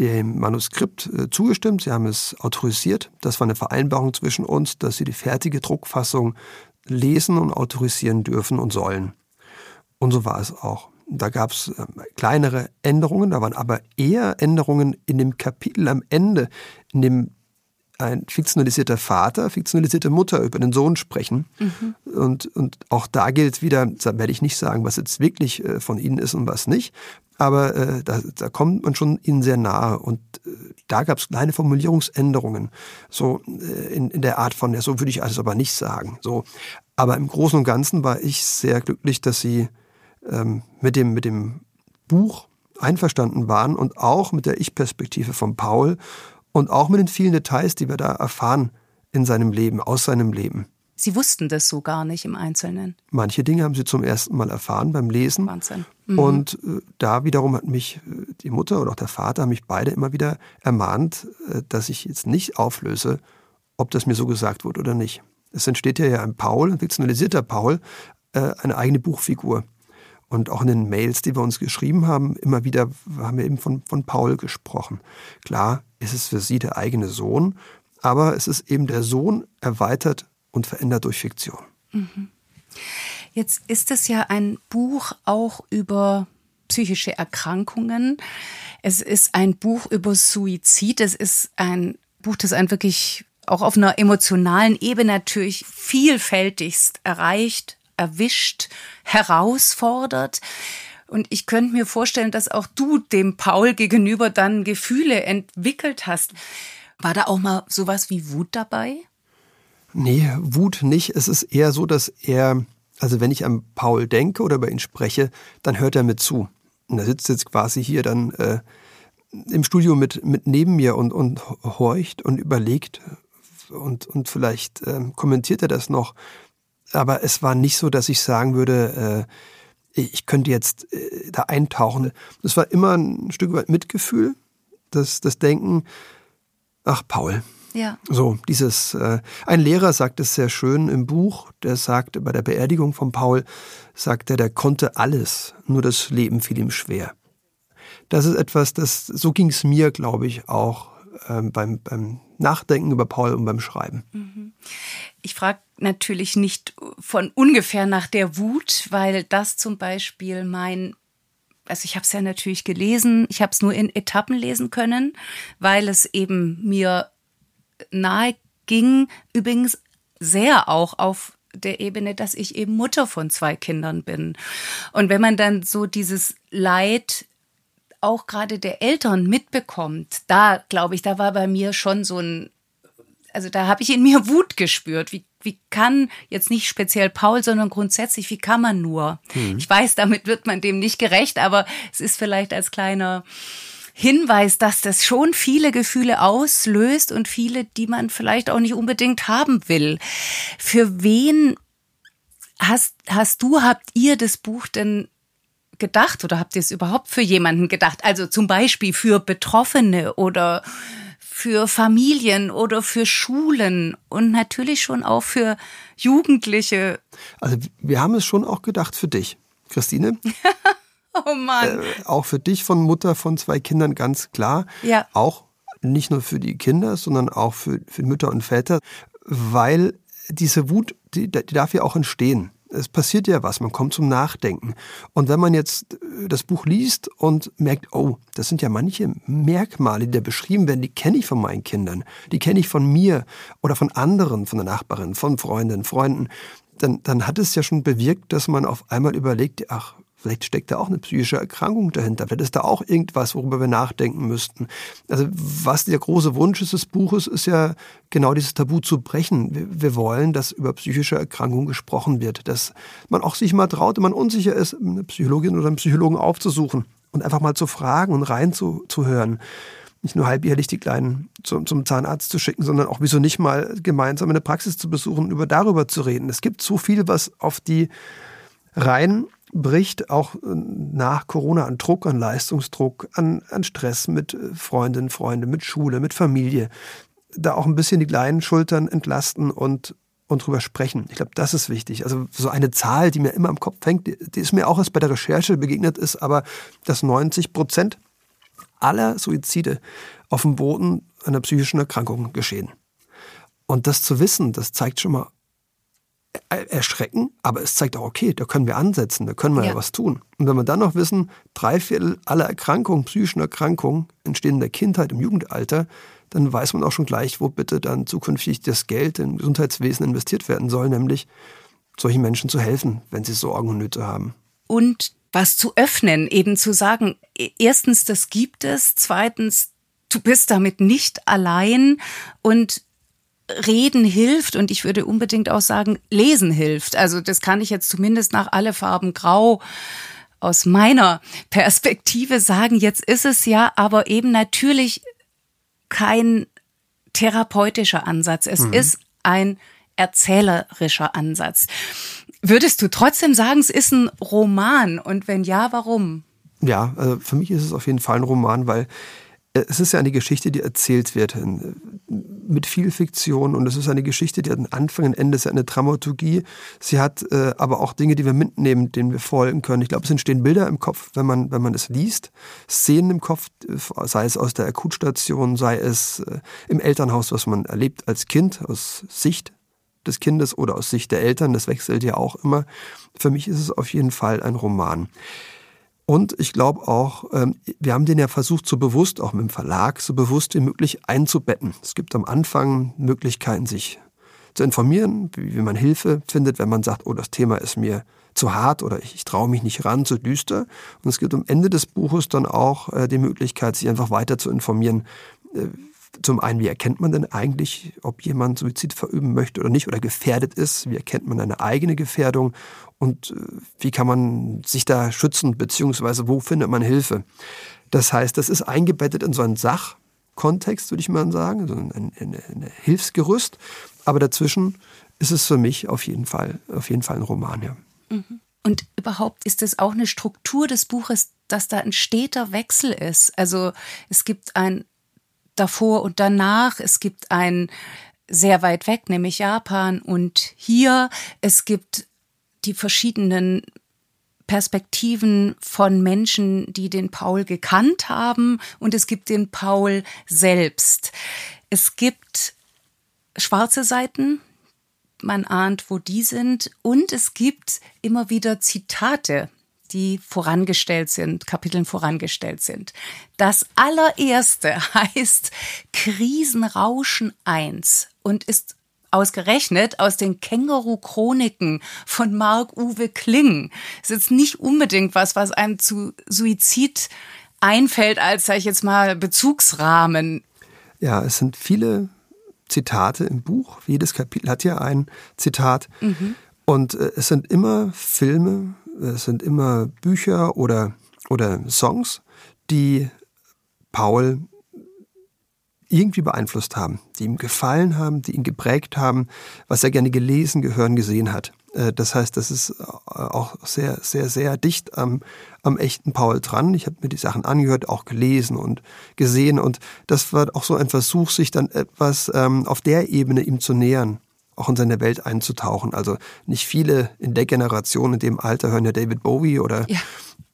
dem Manuskript äh, zugestimmt, sie haben es autorisiert. Das war eine Vereinbarung zwischen uns, dass sie die fertige Druckfassung lesen und autorisieren dürfen und sollen. Und so war es auch. Da gab es äh, kleinere Änderungen, da waren aber eher Änderungen in dem Kapitel am Ende, in dem ein fiktionalisierter Vater, fiktionalisierte Mutter über den Sohn sprechen. Mhm. Und, und auch da gilt wieder, da werde ich nicht sagen, was jetzt wirklich äh, von ihnen ist und was nicht. Aber äh, da, da kommt man schon ihnen sehr nahe. Und äh, da gab es kleine Formulierungsänderungen. So äh, in, in der Art von, ja, so würde ich alles aber nicht sagen. So. Aber im Großen und Ganzen war ich sehr glücklich, dass sie ähm, mit, dem, mit dem Buch einverstanden waren und auch mit der Ich-Perspektive von Paul und auch mit den vielen Details, die wir da erfahren in seinem Leben, aus seinem Leben. Sie wussten das so gar nicht im Einzelnen. Manche Dinge haben sie zum ersten Mal erfahren beim Lesen. Wahnsinn. Mhm. Und äh, da wiederum hat mich äh, die Mutter oder auch der Vater, haben mich beide immer wieder ermahnt, äh, dass ich jetzt nicht auflöse, ob das mir so gesagt wurde oder nicht. Es entsteht ja ein Paul, ein fiktionalisierter Paul, eine eigene Buchfigur. Und auch in den Mails, die wir uns geschrieben haben, immer wieder haben wir eben von, von Paul gesprochen. Klar ist es für sie der eigene Sohn, aber es ist eben der Sohn erweitert und verändert durch Fiktion. Mhm. Jetzt ist es ja ein Buch auch über psychische Erkrankungen. Es ist ein Buch über Suizid. Es ist ein Buch, das einen wirklich auch auf einer emotionalen Ebene natürlich vielfältigst erreicht, erwischt, herausfordert. Und ich könnte mir vorstellen, dass auch du dem Paul gegenüber dann Gefühle entwickelt hast. War da auch mal sowas wie Wut dabei? Nee, Wut nicht. Es ist eher so, dass er, also wenn ich an Paul denke oder über ihn spreche, dann hört er mit zu. Und er sitzt jetzt quasi hier dann äh, im Studio mit, mit neben mir und, und horcht und überlegt, und, und vielleicht ähm, kommentiert er das noch. Aber es war nicht so, dass ich sagen würde, äh, ich könnte jetzt äh, da eintauchen. Es war immer ein Stück weit Mitgefühl, das, das Denken, ach Paul, ja. So, dieses, äh, ein Lehrer sagt es sehr schön im Buch, der sagte bei der Beerdigung von Paul, sagt er, der konnte alles, nur das Leben fiel ihm schwer. Das ist etwas, das, so ging es mir, glaube ich, auch ähm, beim, beim Nachdenken über Paul und beim Schreiben. Mhm. Ich frage natürlich nicht von ungefähr nach der Wut, weil das zum Beispiel mein also ich habe es ja natürlich gelesen, ich habe es nur in Etappen lesen können, weil es eben mir nahe ging, übrigens sehr auch auf der Ebene, dass ich eben Mutter von zwei Kindern bin. Und wenn man dann so dieses Leid auch gerade der Eltern mitbekommt, da glaube ich, da war bei mir schon so ein, also da habe ich in mir Wut gespürt. Wie, wie kann jetzt nicht speziell Paul, sondern grundsätzlich, wie kann man nur? Hm. Ich weiß, damit wird man dem nicht gerecht, aber es ist vielleicht als kleiner Hinweis, dass das schon viele Gefühle auslöst und viele, die man vielleicht auch nicht unbedingt haben will. Für wen hast, hast du, habt ihr das Buch denn gedacht oder habt ihr es überhaupt für jemanden gedacht? Also zum Beispiel für Betroffene oder für Familien oder für Schulen und natürlich schon auch für Jugendliche. Also wir haben es schon auch gedacht für dich, Christine. *laughs* Oh Mann. Äh, auch für dich von Mutter von zwei Kindern ganz klar. Ja. Auch nicht nur für die Kinder, sondern auch für, für Mütter und Väter, weil diese Wut, die, die darf ja auch entstehen. Es passiert ja was, man kommt zum Nachdenken. Und wenn man jetzt äh, das Buch liest und merkt, oh, das sind ja manche Merkmale, die da beschrieben werden, die kenne ich von meinen Kindern, die kenne ich von mir oder von anderen, von der Nachbarin, von Freundinnen, Freunden, dann, dann hat es ja schon bewirkt, dass man auf einmal überlegt, ach, Vielleicht steckt da auch eine psychische Erkrankung dahinter. Vielleicht ist da auch irgendwas, worüber wir nachdenken müssten. Also was der große Wunsch des Buches ist ja genau dieses Tabu zu brechen. Wir, wir wollen, dass über psychische Erkrankungen gesprochen wird, dass man auch sich mal traut, wenn man unsicher ist, eine Psychologin oder einen Psychologen aufzusuchen und einfach mal zu fragen und reinzuhören. Nicht nur halbjährlich die Kleinen zum, zum Zahnarzt zu schicken, sondern auch wieso nicht mal gemeinsam eine Praxis zu besuchen und über darüber zu reden. Es gibt so viel, was auf die Reihen bricht auch äh, nach Corona an Druck, an Leistungsdruck, an, an Stress mit äh, Freundinnen, Freunden, mit Schule, mit Familie. Da auch ein bisschen die kleinen Schultern entlasten und, und drüber sprechen. Ich glaube, das ist wichtig. Also so eine Zahl, die mir immer im Kopf hängt, die, die ist mir auch erst bei der Recherche begegnet, ist aber, dass 90 Prozent aller Suizide auf dem Boden einer psychischen Erkrankung geschehen. Und das zu wissen, das zeigt schon mal, erschrecken, aber es zeigt auch, okay, da können wir ansetzen, da können wir ja. ja was tun. Und wenn wir dann noch wissen, drei Viertel aller Erkrankungen, psychischen Erkrankungen entstehen in der Kindheit, im Jugendalter, dann weiß man auch schon gleich, wo bitte dann zukünftig das Geld im Gesundheitswesen investiert werden soll, nämlich solchen Menschen zu helfen, wenn sie Sorgen und Nöte haben. Und was zu öffnen, eben zu sagen, e-, erstens, das gibt es, zweitens, du bist damit nicht allein und Reden hilft und ich würde unbedingt auch sagen, Lesen hilft. Also das kann ich jetzt zumindest nach alle Farben grau aus meiner Perspektive sagen. Jetzt ist es ja aber eben natürlich kein therapeutischer Ansatz. Es mhm. ist ein erzählerischer Ansatz. Würdest du trotzdem sagen, es ist ein Roman? Und wenn ja, warum? Ja, also für mich ist es auf jeden Fall ein Roman, weil es ist ja eine Geschichte, die erzählt wird mit viel Fiktion und es ist eine Geschichte, die hat einen Anfang, ein Ende, es ist eine Dramaturgie. Sie hat äh, aber auch Dinge, die wir mitnehmen, denen wir folgen können. Ich glaube, es entstehen Bilder im Kopf, wenn man, wenn man es liest, Szenen im Kopf, sei es aus der Akutstation, sei es äh, im Elternhaus, was man erlebt als Kind, aus Sicht des Kindes oder aus Sicht der Eltern, das wechselt ja auch immer. Für mich ist es auf jeden Fall ein Roman. Und ich glaube auch, ähm, wir haben den ja versucht, so bewusst, auch mit dem Verlag, so bewusst wie möglich einzubetten. Es gibt am Anfang Möglichkeiten, sich zu informieren, wie man Hilfe findet, wenn man sagt, oh, das Thema ist mir zu hart oder ich, ich traue mich nicht ran, zu düster. Und es gibt am Ende des Buches dann auch äh, die Möglichkeit, sich einfach weiter zu informieren. Äh, zum einen, wie erkennt man denn eigentlich, ob jemand Suizid verüben möchte oder nicht oder gefährdet ist? Wie erkennt man eine eigene Gefährdung? Und äh, wie kann man sich da schützen, beziehungsweise wo findet man Hilfe. Das heißt, das ist eingebettet in so ein Sach, Kontext, würde ich mal sagen, also ein, ein, ein, Hilfsgerüst. Aber dazwischen ist es für mich auf jeden Fall, auf jeden Fall ein Roman, ja. Mhm. Und überhaupt ist es auch eine Struktur des Buches, dass da ein steter Wechsel ist. Also es gibt ein davor und danach, es gibt ein sehr weit weg, nämlich Japan und hier. Es gibt die verschiedenen Perspektiven von Menschen, die den Paul gekannt haben und es gibt den Paul selbst. Es gibt schwarze Seiten, man ahnt, wo die sind und es gibt immer wieder Zitate die vorangestellt sind, Kapiteln vorangestellt sind. Das allererste *laughs* heißt Krisenrauschen 1 und ist ausgerechnet aus den Känguru-Chroniken von Marc-Uwe Kling. Das ist jetzt nicht unbedingt was, was einem zu Suizid einfällt als, sag ich jetzt mal, Bezugsrahmen. Ja, es sind viele Zitate im Buch. Jedes Kapitel hat ja ein Zitat. Mhm. Und äh, es sind immer Filme, es sind immer Bücher oder, oder Songs, die Paul irgendwie beeinflusst haben, die ihm gefallen haben, die ihn geprägt haben, was er gerne gelesen, gehören, gesehen hat. Äh, das heißt, das ist äh, auch sehr, sehr, sehr dicht am, am echten Paul dran. Ich habe mir die Sachen angehört, auch gelesen und gesehen. Und das war auch so ein Versuch, sich dann etwas ähm, auf der Ebene ihm zu nähern auch in seine Welt einzutauchen. Also nicht viele in der Generation, in dem Alter hören ja David Bowie oder ja.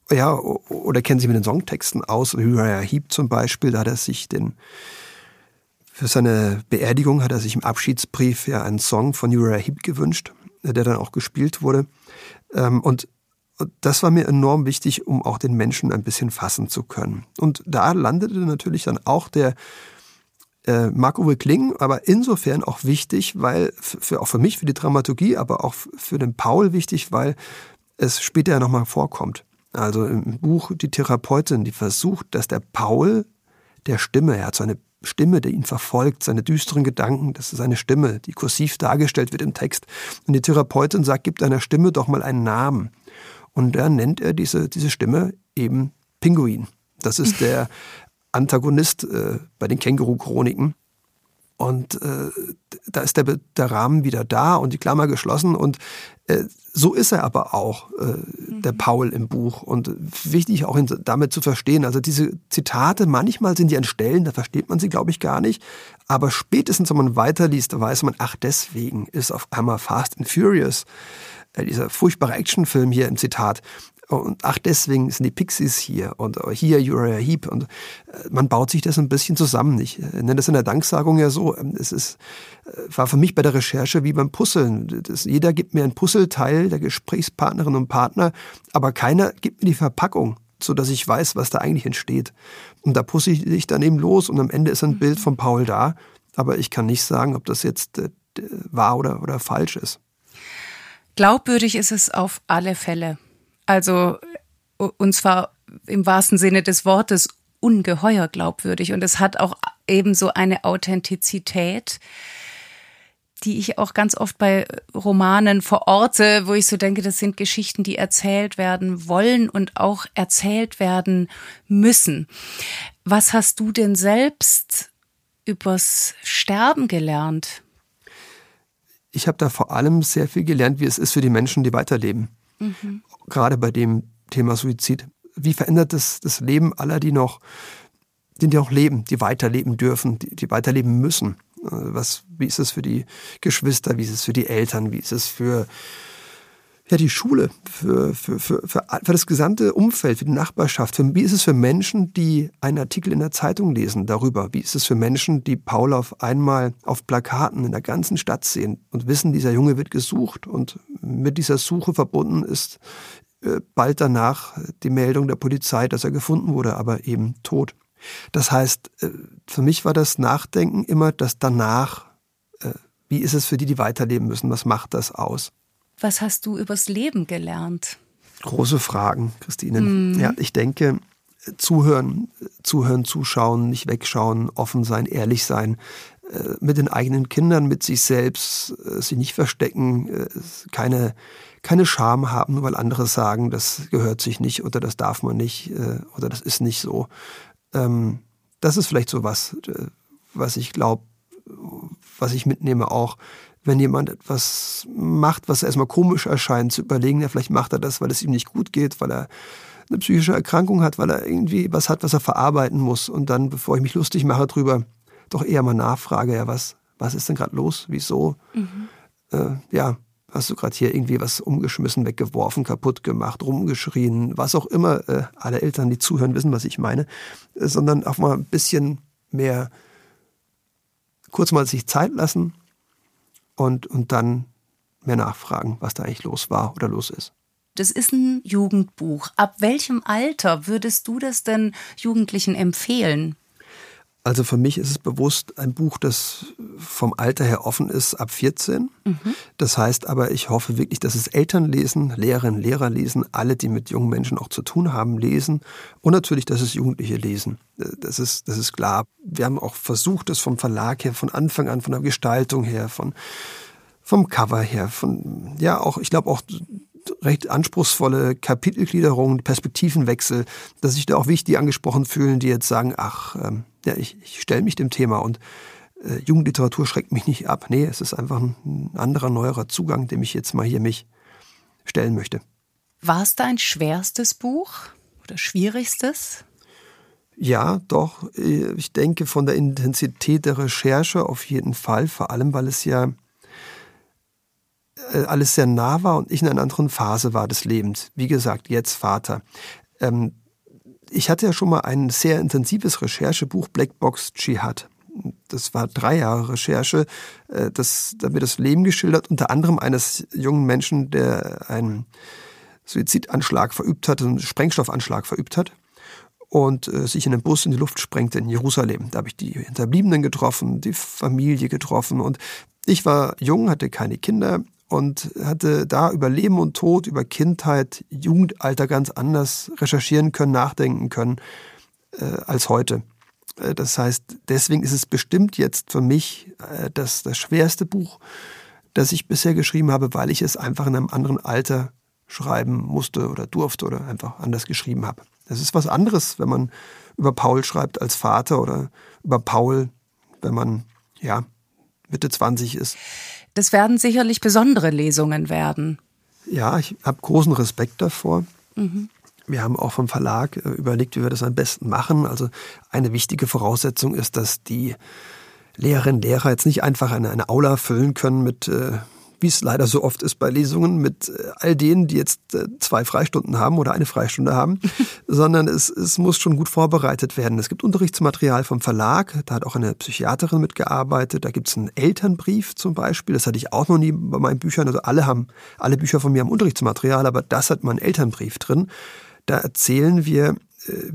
ja oder kennen sich mit den Songtexten aus. Uriah Heep zum Beispiel, da hat er sich den für seine Beerdigung hat er sich im Abschiedsbrief ja einen Song von Uriah Heep gewünscht, der dann auch gespielt wurde. Ähm, und das war mir enorm wichtig, um auch den Menschen ein bisschen fassen zu können. Und da landete natürlich dann auch der äh, Marc-Uwe Kling, aber insofern auch wichtig, weil für, auch für mich, für die Dramaturgie, aber auch für den Paul wichtig, weil es später ja nochmal vorkommt. Also im Buch Die Therapeutin, die versucht, dass der Paul der Stimme, er hat so eine Stimme, die ihn verfolgt, seine düsteren Gedanken, das ist seine Stimme, die kursiv dargestellt wird im Text. Und die Therapeutin sagt, gib deiner Stimme doch mal einen Namen. Und da nennt er diese, diese Stimme eben Pinguin. Das ist der *laughs* Antagonist äh, bei den Känguru-Chroniken. Und äh, da ist der, der Rahmen wieder da und die Klammer geschlossen. Und äh, so ist er aber auch, äh, der mhm. Paul im Buch. Und wichtig auch ihn damit zu verstehen. Also diese Zitate, manchmal sind die an Stellen, da versteht man sie, glaube ich, gar nicht. Aber spätestens, wenn man weiterliest, weiß man, ach, deswegen ist auf einmal Fast and Furious äh, dieser furchtbare Actionfilm hier im Zitat und ach, deswegen sind die Pixies hier und hier Uriah Heep und äh, man baut sich das ein bisschen zusammen. Ich nenne das in der Danksagung ja so. Ähm, es ist, äh, war für mich bei der Recherche wie beim Puzzeln. Das, jeder gibt mir ein Puzzleteil der Gesprächspartnerin und Partner, aber keiner gibt mir die Verpackung so dass ich weiß, was da eigentlich entsteht. Und da pusse ich dann eben los und am Ende ist ein Bild von Paul da, aber ich kann nicht sagen, ob das jetzt äh, wahr oder, oder falsch ist. Glaubwürdig ist es auf alle Fälle. Also, und zwar im wahrsten Sinne des Wortes ungeheuer glaubwürdig. Und es hat auch eben so eine Authentizität, die ich auch ganz oft bei Romanen verorte, wo ich so denke, das sind Geschichten, die erzählt werden wollen und auch erzählt werden müssen. Was hast du denn selbst übers Sterben gelernt? Ich habe da vor allem sehr viel gelernt, wie es ist für die Menschen, die weiterleben. Mhm. Gerade bei dem Thema Suizid. Wie verändert es das Leben aller, die noch, die noch leben, die weiterleben dürfen, die, die weiterleben müssen? Äh, was, wie ist es für die Geschwister, wie ist es für die Eltern, wie ist es für ja, die Schule, für, für, für, für, das gesamte Umfeld, für die Nachbarschaft. Wie ist es für Menschen, die einen Artikel in der Zeitung lesen darüber? Wie ist es für Menschen, die Paul auf einmal auf Plakaten in der ganzen Stadt sehen und wissen, dieser Junge wird gesucht und mit dieser Suche verbunden ist äh, bald danach die Meldung der Polizei, dass er gefunden wurde, aber eben tot. Das heißt, äh, für mich war das Nachdenken immer das danach, äh, wie ist es für die, die weiterleben müssen? Was macht das aus? Was hast du übers Leben gelernt? Große Fragen, Christine. Mhm. Ja, ich denke, zuhören, zuhören, zuschauen, nicht wegschauen, offen sein, ehrlich sein, äh, mit den eigenen Kindern, mit sich selbst, äh, sie nicht verstecken, äh, keine, keine Scham haben, nur weil andere sagen, das gehört sich nicht oder das darf man nicht oder das ist nicht so. Ähm, das ist vielleicht so was, was ich glaube, was ich mitnehme auch, wenn jemand etwas macht, was erstmal komisch erscheint, zu überlegen, ja, vielleicht macht er das, weil es ihm nicht gut geht, weil er eine psychische Erkrankung hat, weil er irgendwie was hat, was er verarbeiten muss. Und dann, bevor ich mich lustig mache drüber, doch eher mal nachfrage, ja, was, was ist denn gerade los? Wieso? Mhm. Äh, ja, hast du gerade hier irgendwie was umgeschmissen, weggeworfen, kaputt gemacht, rumgeschrien, was auch immer. Äh, alle Eltern, die zuhören, wissen, was ich meine. Äh, sondern auch mal ein bisschen mehr kurz mal sich Zeit lassen und, und dann mehr nachfragen, was da eigentlich los war oder los ist. Das ist ein Jugendbuch. Ab welchem Alter würdest du das denn Jugendlichen empfehlen? Also für mich ist es bewusst ein Buch, das vom Alter her offen ist ab 14. Mhm. Das heißt aber, ich hoffe wirklich, dass es Eltern lesen, Lehrerinnen, Lehrer lesen, alle, die mit jungen Menschen auch zu tun haben, lesen und natürlich, dass es Jugendliche lesen. Das ist, das ist klar. Wir haben auch versucht, das vom Verlag her, von Anfang an, von der Gestaltung her, von, vom Cover her, von, ja, auch, ich glaube auch recht anspruchsvolle Kapitelgliederung, Perspektivenwechsel, dass sich da auch wichtig angesprochen fühlen, die jetzt sagen, ach, ähm, ja, ich, ich stelle mich dem Thema und äh, Jugendliteratur schreckt mich nicht ab. Nee, es ist einfach ein anderer, neuerer Zugang, dem ich jetzt mal hier mich stellen möchte. War es dein schwerstes Buch oder schwierigstes? Ja, doch. Äh, ich denke von der Intensität der Recherche auf jeden Fall, vor allem weil es ja äh, alles sehr nah war und ich in einer anderen Phase war des Lebens. Wie gesagt, jetzt Vater. Ähm, ich hatte ja schon mal ein sehr intensives Recherchebuch, Blackbox Jihad. Das war drei Jahre Recherche. Äh, das, da wird das Leben geschildert, unter anderem eines jungen Menschen, der einen Suizidanschlag verübt hat, einen Sprengstoffanschlag verübt hat und äh, sich in den Bus in die Luft sprengte in Jerusalem. Da habe ich die Hinterbliebenen getroffen, die Familie getroffen und ich war jung, hatte keine Kinder und hatte da über Leben und Tod, über Kindheit, Jugendalter ganz anders recherchieren können, nachdenken können äh, als heute. Äh, das heißt, deswegen ist es bestimmt jetzt für mich äh, das, das schwerste Buch, das ich bisher geschrieben habe, weil ich es einfach in einem anderen Alter schreiben musste oder durfte oder einfach anders geschrieben habe. Das ist was anderes, wenn man über Paul schreibt als Vater oder über Paul, wenn man ja Mitte 20 ist. Das werden sicherlich besondere Lesungen werden. Ja, ich habe großen Respekt davor. Mhm. Wir haben auch vom Verlag äh, überlegt, wie wir das am besten machen. Also eine wichtige Voraussetzung ist, dass die Lehrerinnen und Lehrer jetzt nicht einfach eine, eine Aula füllen können mit äh, wie es leider so oft ist bei Lesungen, mit äh, all denen, die jetzt äh, zwei Freistunden haben oder eine Freistunde haben, *laughs* sondern es, es muss schon gut vorbereitet werden. Es gibt Unterrichtsmaterial vom Verlag, da hat auch eine Psychiaterin mitgearbeitet, da gibt es einen Elternbrief zum Beispiel, das hatte ich auch noch nie bei meinen Büchern, also alle haben, alle Bücher von mir haben Unterrichtsmaterial, aber das hat mal einen Elternbrief drin. Da erzählen wir, äh,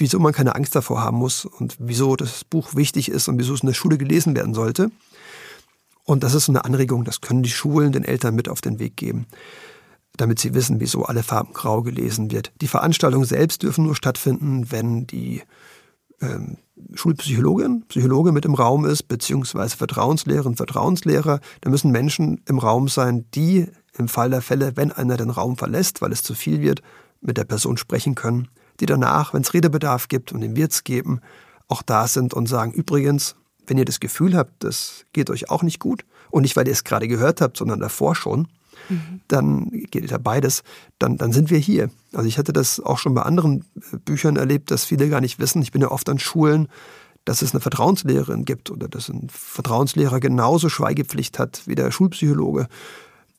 wieso man keine Angst davor haben muss und wieso das Buch wichtig ist und wieso es in der Schule gelesen werden sollte. Und das ist eine Anregung, das können die Schulen den Eltern mit auf den Weg geben, damit sie wissen, wieso alle Farben grau gelesen wird. Die Veranstaltungen selbst dürfen nur stattfinden, wenn die ähm, Schulpsychologin, Psychologe mit im Raum ist, beziehungsweise Vertrauenslehrerin, Vertrauenslehrer. Da müssen Menschen im Raum sein, die im Fall der Fälle, wenn einer den Raum verlässt, weil es zu viel wird, mit der Person sprechen können, die danach, wenn es Redebedarf gibt und den Wirts geben, auch da sind und sagen, übrigens, wenn ihr das Gefühl habt, das geht euch auch nicht gut, und nicht, weil ihr es gerade gehört habt, sondern davor schon, mhm. dann geht ja beides, dann, dann sind wir hier. Also ich hatte das auch schon bei anderen äh, Büchern erlebt, dass viele gar nicht wissen. Ich bin ja oft an Schulen, dass es eine Vertrauenslehrerin gibt oder dass ein Vertrauenslehrer genauso Schweigepflicht hat wie der Schulpsychologe.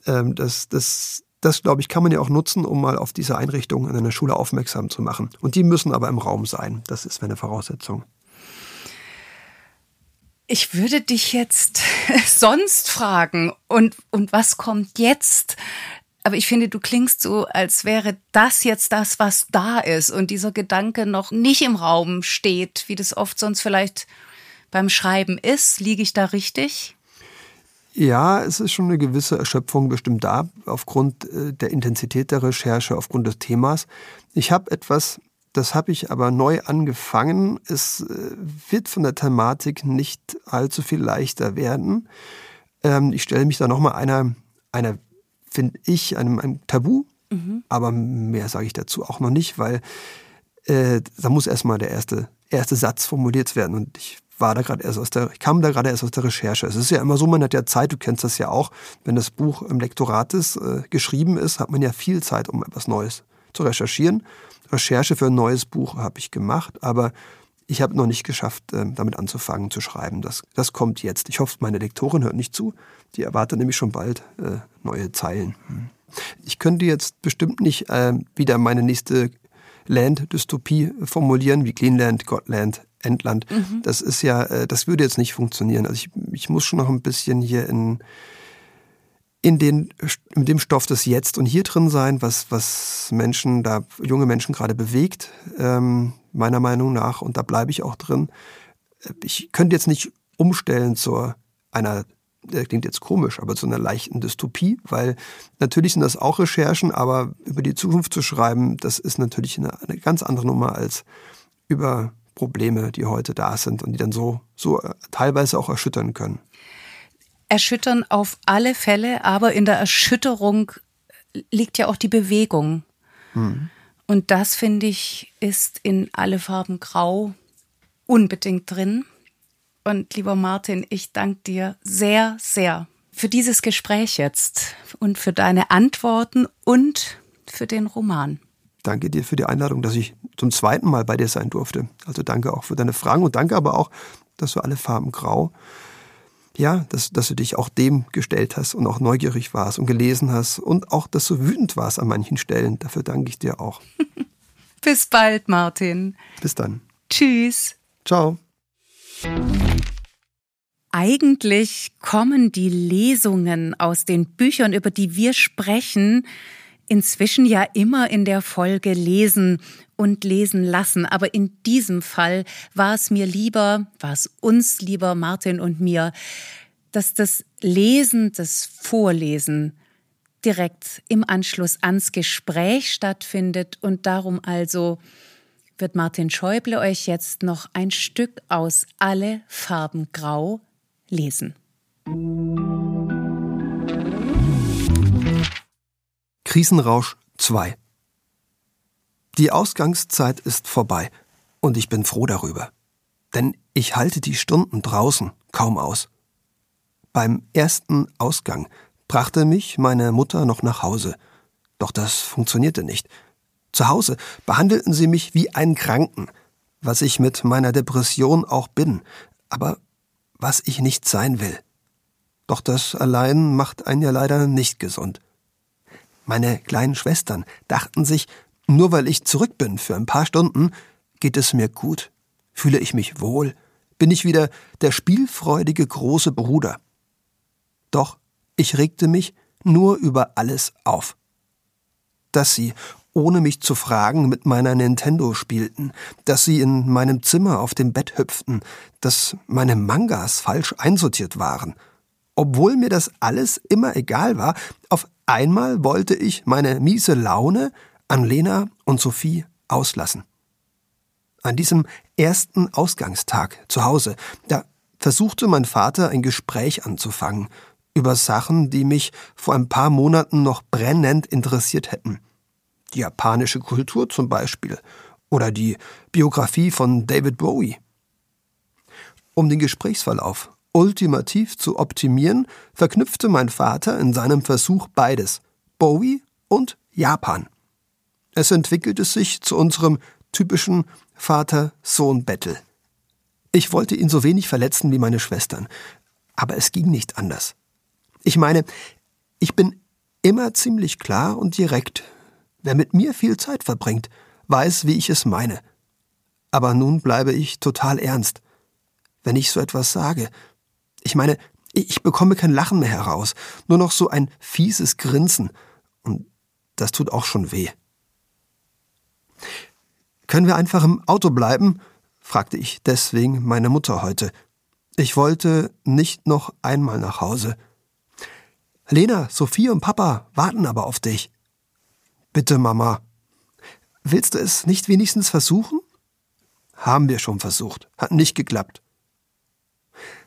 Ähm, das, das, das, glaube ich, kann man ja auch nutzen, um mal auf diese Einrichtung in einer Schule aufmerksam zu machen. Und die müssen aber im Raum sein. Das ist eine Voraussetzung. Ich würde dich jetzt *laughs* sonst fragen und, und was kommt jetzt? Aber ich finde, du klingst so, als wäre das jetzt das, was da ist und dieser Gedanke noch nicht im Raum steht, wie das oft sonst vielleicht beim Schreiben ist. Liege ich da richtig? Ja, es ist schon eine gewisse Erschöpfung bestimmt da, aufgrund äh, der Intensität der Recherche, aufgrund des Themas. Ich habe etwas das habe ich aber neu angefangen. Es äh, wird von der Thematik nicht allzu viel leichter werden. Ähm, ich stelle mich da nochmal einer, einer finde ich, einem, einem Tabu. Mhm. Aber mehr sage ich dazu auch noch nicht, weil äh, da muss erstmal der erste erste Satz formuliert werden. Und ich war da gerade erst aus der, ich kam da gerade erst aus der Recherche. Es ist ja immer so, man hat ja Zeit, du kennst das ja auch, wenn das Buch im Lektorat ist, äh, geschrieben ist, hat man ja viel Zeit, um etwas Neues zu recherchieren. Recherche für ein neues Buch habe ich gemacht, aber ich habe noch nicht geschafft, äh, damit anzufangen zu schreiben. Das, das kommt jetzt. Ich hoffe, meine Lektorin hört nicht zu. Die erwartet nämlich schon bald äh, neue Zeilen. Hm. Ich könnte jetzt bestimmt nicht äh, wieder meine nächste Land-Dystopie formulieren, wie Cleanland, Godland, Endland. Mhm. Das ist ja, äh, das würde jetzt nicht funktionieren. Also ich, ich muss schon noch ein bisschen hier in, in, den, in dem Stoff des Jetzt und hier drin sein, was, was Menschen, da junge Menschen gerade bewegt, ähm, meiner Meinung nach, und da bleibe ich auch drin. Ich könnte jetzt nicht umstellen zu einer das klingt jetzt komisch, aber zu einer leichten Dystopie, weil natürlich sind das auch Recherchen, aber über die Zukunft zu schreiben, das ist natürlich eine, eine ganz andere Nummer als über Probleme, die heute da sind und die dann so, so äh, teilweise auch erschüttern können. Erschüttern auf alle Fälle, aber in der Erschütterung liegt ja auch die Bewegung. Hm. Und das, finde ich, ist in alle Farben grau unbedingt drin. Und lieber Martin, ich danke dir sehr, sehr für dieses Gespräch jetzt und für deine Antworten und für den Roman. Danke dir für die Einladung, dass ich zum zweiten Mal bei dir sein durfte. Also danke auch für deine Fragen und danke aber auch, dass du alle Farben grau, ja, dass, dass du dich auch dem gestellt hast und auch neugierig warst und gelesen hast und auch, dass du wütend warst an manchen Stellen. Dafür danke ich dir auch. *laughs* Bis bald, Martin. Bis dann. Tschüss. Ciao. Eigentlich kommen die Lesungen aus den Büchern, über die wir sprechen, inzwischen ja immer in der Folge lesen und lesen lassen. Aber in diesem Fall war es mir lieber, war es uns lieber, Martin und mir, dass das Lesen, das Vorlesen direkt im Anschluss ans Gespräch stattfindet und darum also wird Martin Schäuble euch jetzt noch ein Stück aus Alle Farben Grau lesen. Krisenrausch 2 Die Ausgangszeit ist vorbei und ich bin froh darüber. Denn ich halte die Stunden draußen kaum aus. Beim ersten Ausgang brachte mich meine Mutter noch nach Hause. Doch das funktionierte nicht. Zu Hause behandelten sie mich wie einen Kranken, was ich mit meiner Depression auch bin, aber was ich nicht sein will. Doch das allein macht einen ja leider nicht gesund. Meine kleinen Schwestern dachten sich, nur weil ich zurück bin für ein paar Stunden, geht es mir gut, fühle ich mich wohl, bin ich wieder der spielfreudige große Bruder. Doch ich regte mich nur über alles auf. Dass sie ohne mich zu fragen, mit meiner Nintendo spielten, dass sie in meinem Zimmer auf dem Bett hüpften, dass meine Mangas falsch einsortiert waren. Obwohl mir das alles immer egal war, auf einmal wollte ich meine miese Laune an Lena und Sophie auslassen. An diesem ersten Ausgangstag zu Hause, da versuchte mein Vater ein Gespräch anzufangen über Sachen, die mich vor ein paar Monaten noch brennend interessiert hätten die japanische Kultur zum Beispiel oder die Biografie von David Bowie. Um den Gesprächsverlauf ultimativ zu optimieren, verknüpfte mein Vater in seinem Versuch beides, Bowie und Japan. Es entwickelte sich zu unserem typischen Vater-Sohn-Battle. Ich wollte ihn so wenig verletzen wie meine Schwestern, aber es ging nicht anders. Ich meine, ich bin immer ziemlich klar und direkt, Wer mit mir viel Zeit verbringt, weiß, wie ich es meine. Aber nun bleibe ich total ernst. Wenn ich so etwas sage, ich meine, ich bekomme kein Lachen mehr heraus, nur noch so ein fieses Grinsen. Und das tut auch schon weh. Können wir einfach im Auto bleiben? fragte ich deswegen meine Mutter heute. Ich wollte nicht noch einmal nach Hause. Lena, Sophie und Papa warten aber auf dich. Bitte, Mama. Willst du es nicht wenigstens versuchen? Haben wir schon versucht. Hat nicht geklappt.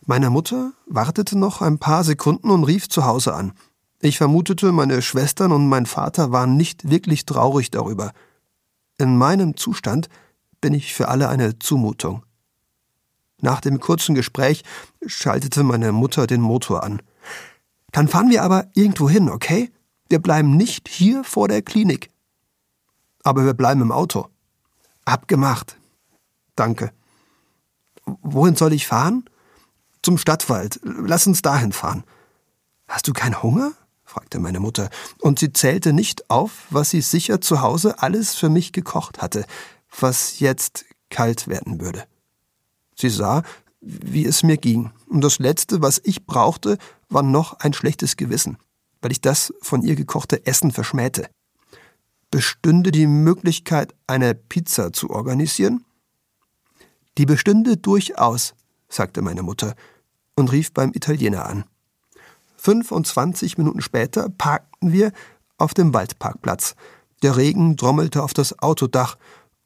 Meine Mutter wartete noch ein paar Sekunden und rief zu Hause an. Ich vermutete, meine Schwestern und mein Vater waren nicht wirklich traurig darüber. In meinem Zustand bin ich für alle eine Zumutung. Nach dem kurzen Gespräch schaltete meine Mutter den Motor an. Dann fahren wir aber irgendwo hin, okay? Wir bleiben nicht hier vor der Klinik. Aber wir bleiben im Auto. Abgemacht. Danke. Wohin soll ich fahren? Zum Stadtwald. Lass uns dahin fahren. Hast du keinen Hunger? fragte meine Mutter, und sie zählte nicht auf, was sie sicher zu Hause alles für mich gekocht hatte, was jetzt kalt werden würde. Sie sah, wie es mir ging, und das Letzte, was ich brauchte, war noch ein schlechtes Gewissen, weil ich das von ihr gekochte Essen verschmähte. Bestünde die Möglichkeit, eine Pizza zu organisieren? Die bestünde durchaus, sagte meine Mutter und rief beim Italiener an. 25 Minuten später parkten wir auf dem Waldparkplatz. Der Regen trommelte auf das Autodach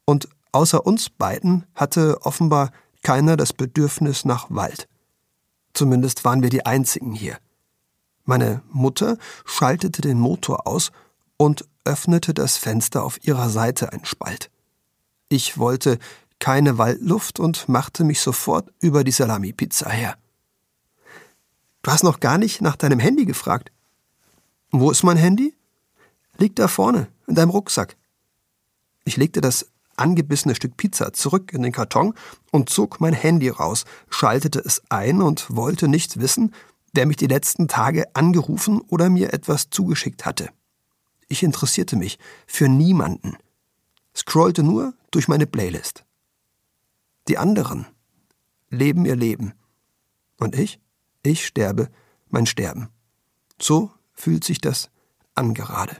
und außer uns beiden hatte offenbar keiner das Bedürfnis nach Wald. Zumindest waren wir die einzigen hier. Meine Mutter schaltete den Motor aus und öffnete das Fenster auf ihrer Seite ein Spalt. Ich wollte keine Waldluft und machte mich sofort über die Salami-Pizza her. Du hast noch gar nicht nach deinem Handy gefragt. Wo ist mein Handy? Liegt da vorne, in deinem Rucksack. Ich legte das angebissene Stück Pizza zurück in den Karton und zog mein Handy raus, schaltete es ein und wollte nicht wissen, wer mich die letzten Tage angerufen oder mir etwas zugeschickt hatte. Ich interessierte mich für niemanden, scrollte nur durch meine Playlist. Die anderen leben ihr Leben. Und ich? Ich sterbe mein Sterben. So fühlt sich das an gerade.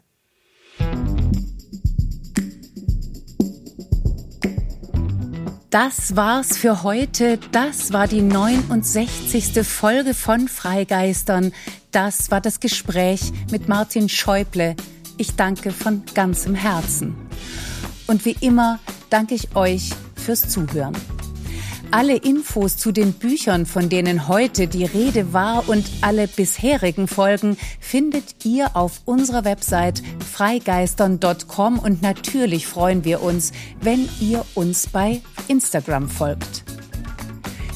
Das war's für heute. Das war die 69. Folge von Freigeistern. Das war das Gespräch mit Martin Schäuble. Ich danke von ganzem Herzen. Und wie immer danke ich euch fürs Zuhören. Alle Infos zu den Büchern, von denen heute die Rede war und alle bisherigen Folgen findet ihr auf unserer Website freigeistern.com und natürlich freuen wir uns, wenn ihr uns bei Instagram folgt.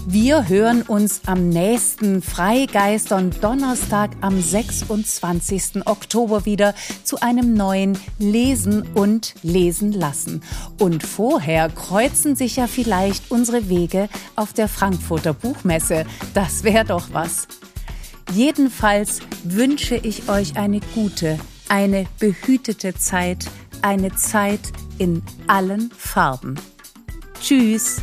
Wir hören uns am nächsten Freigeistern Donnerstag am 26. Oktober wieder zu einem neuen Lesen und Lesen lassen. Und vorher kreuzen sich ja vielleicht unsere Wege auf der Frankfurter Buchmesse. Das wäre doch was. Jedenfalls wünsche ich euch eine gute, eine behütete Zeit, eine Zeit in allen Farben. Tschüss!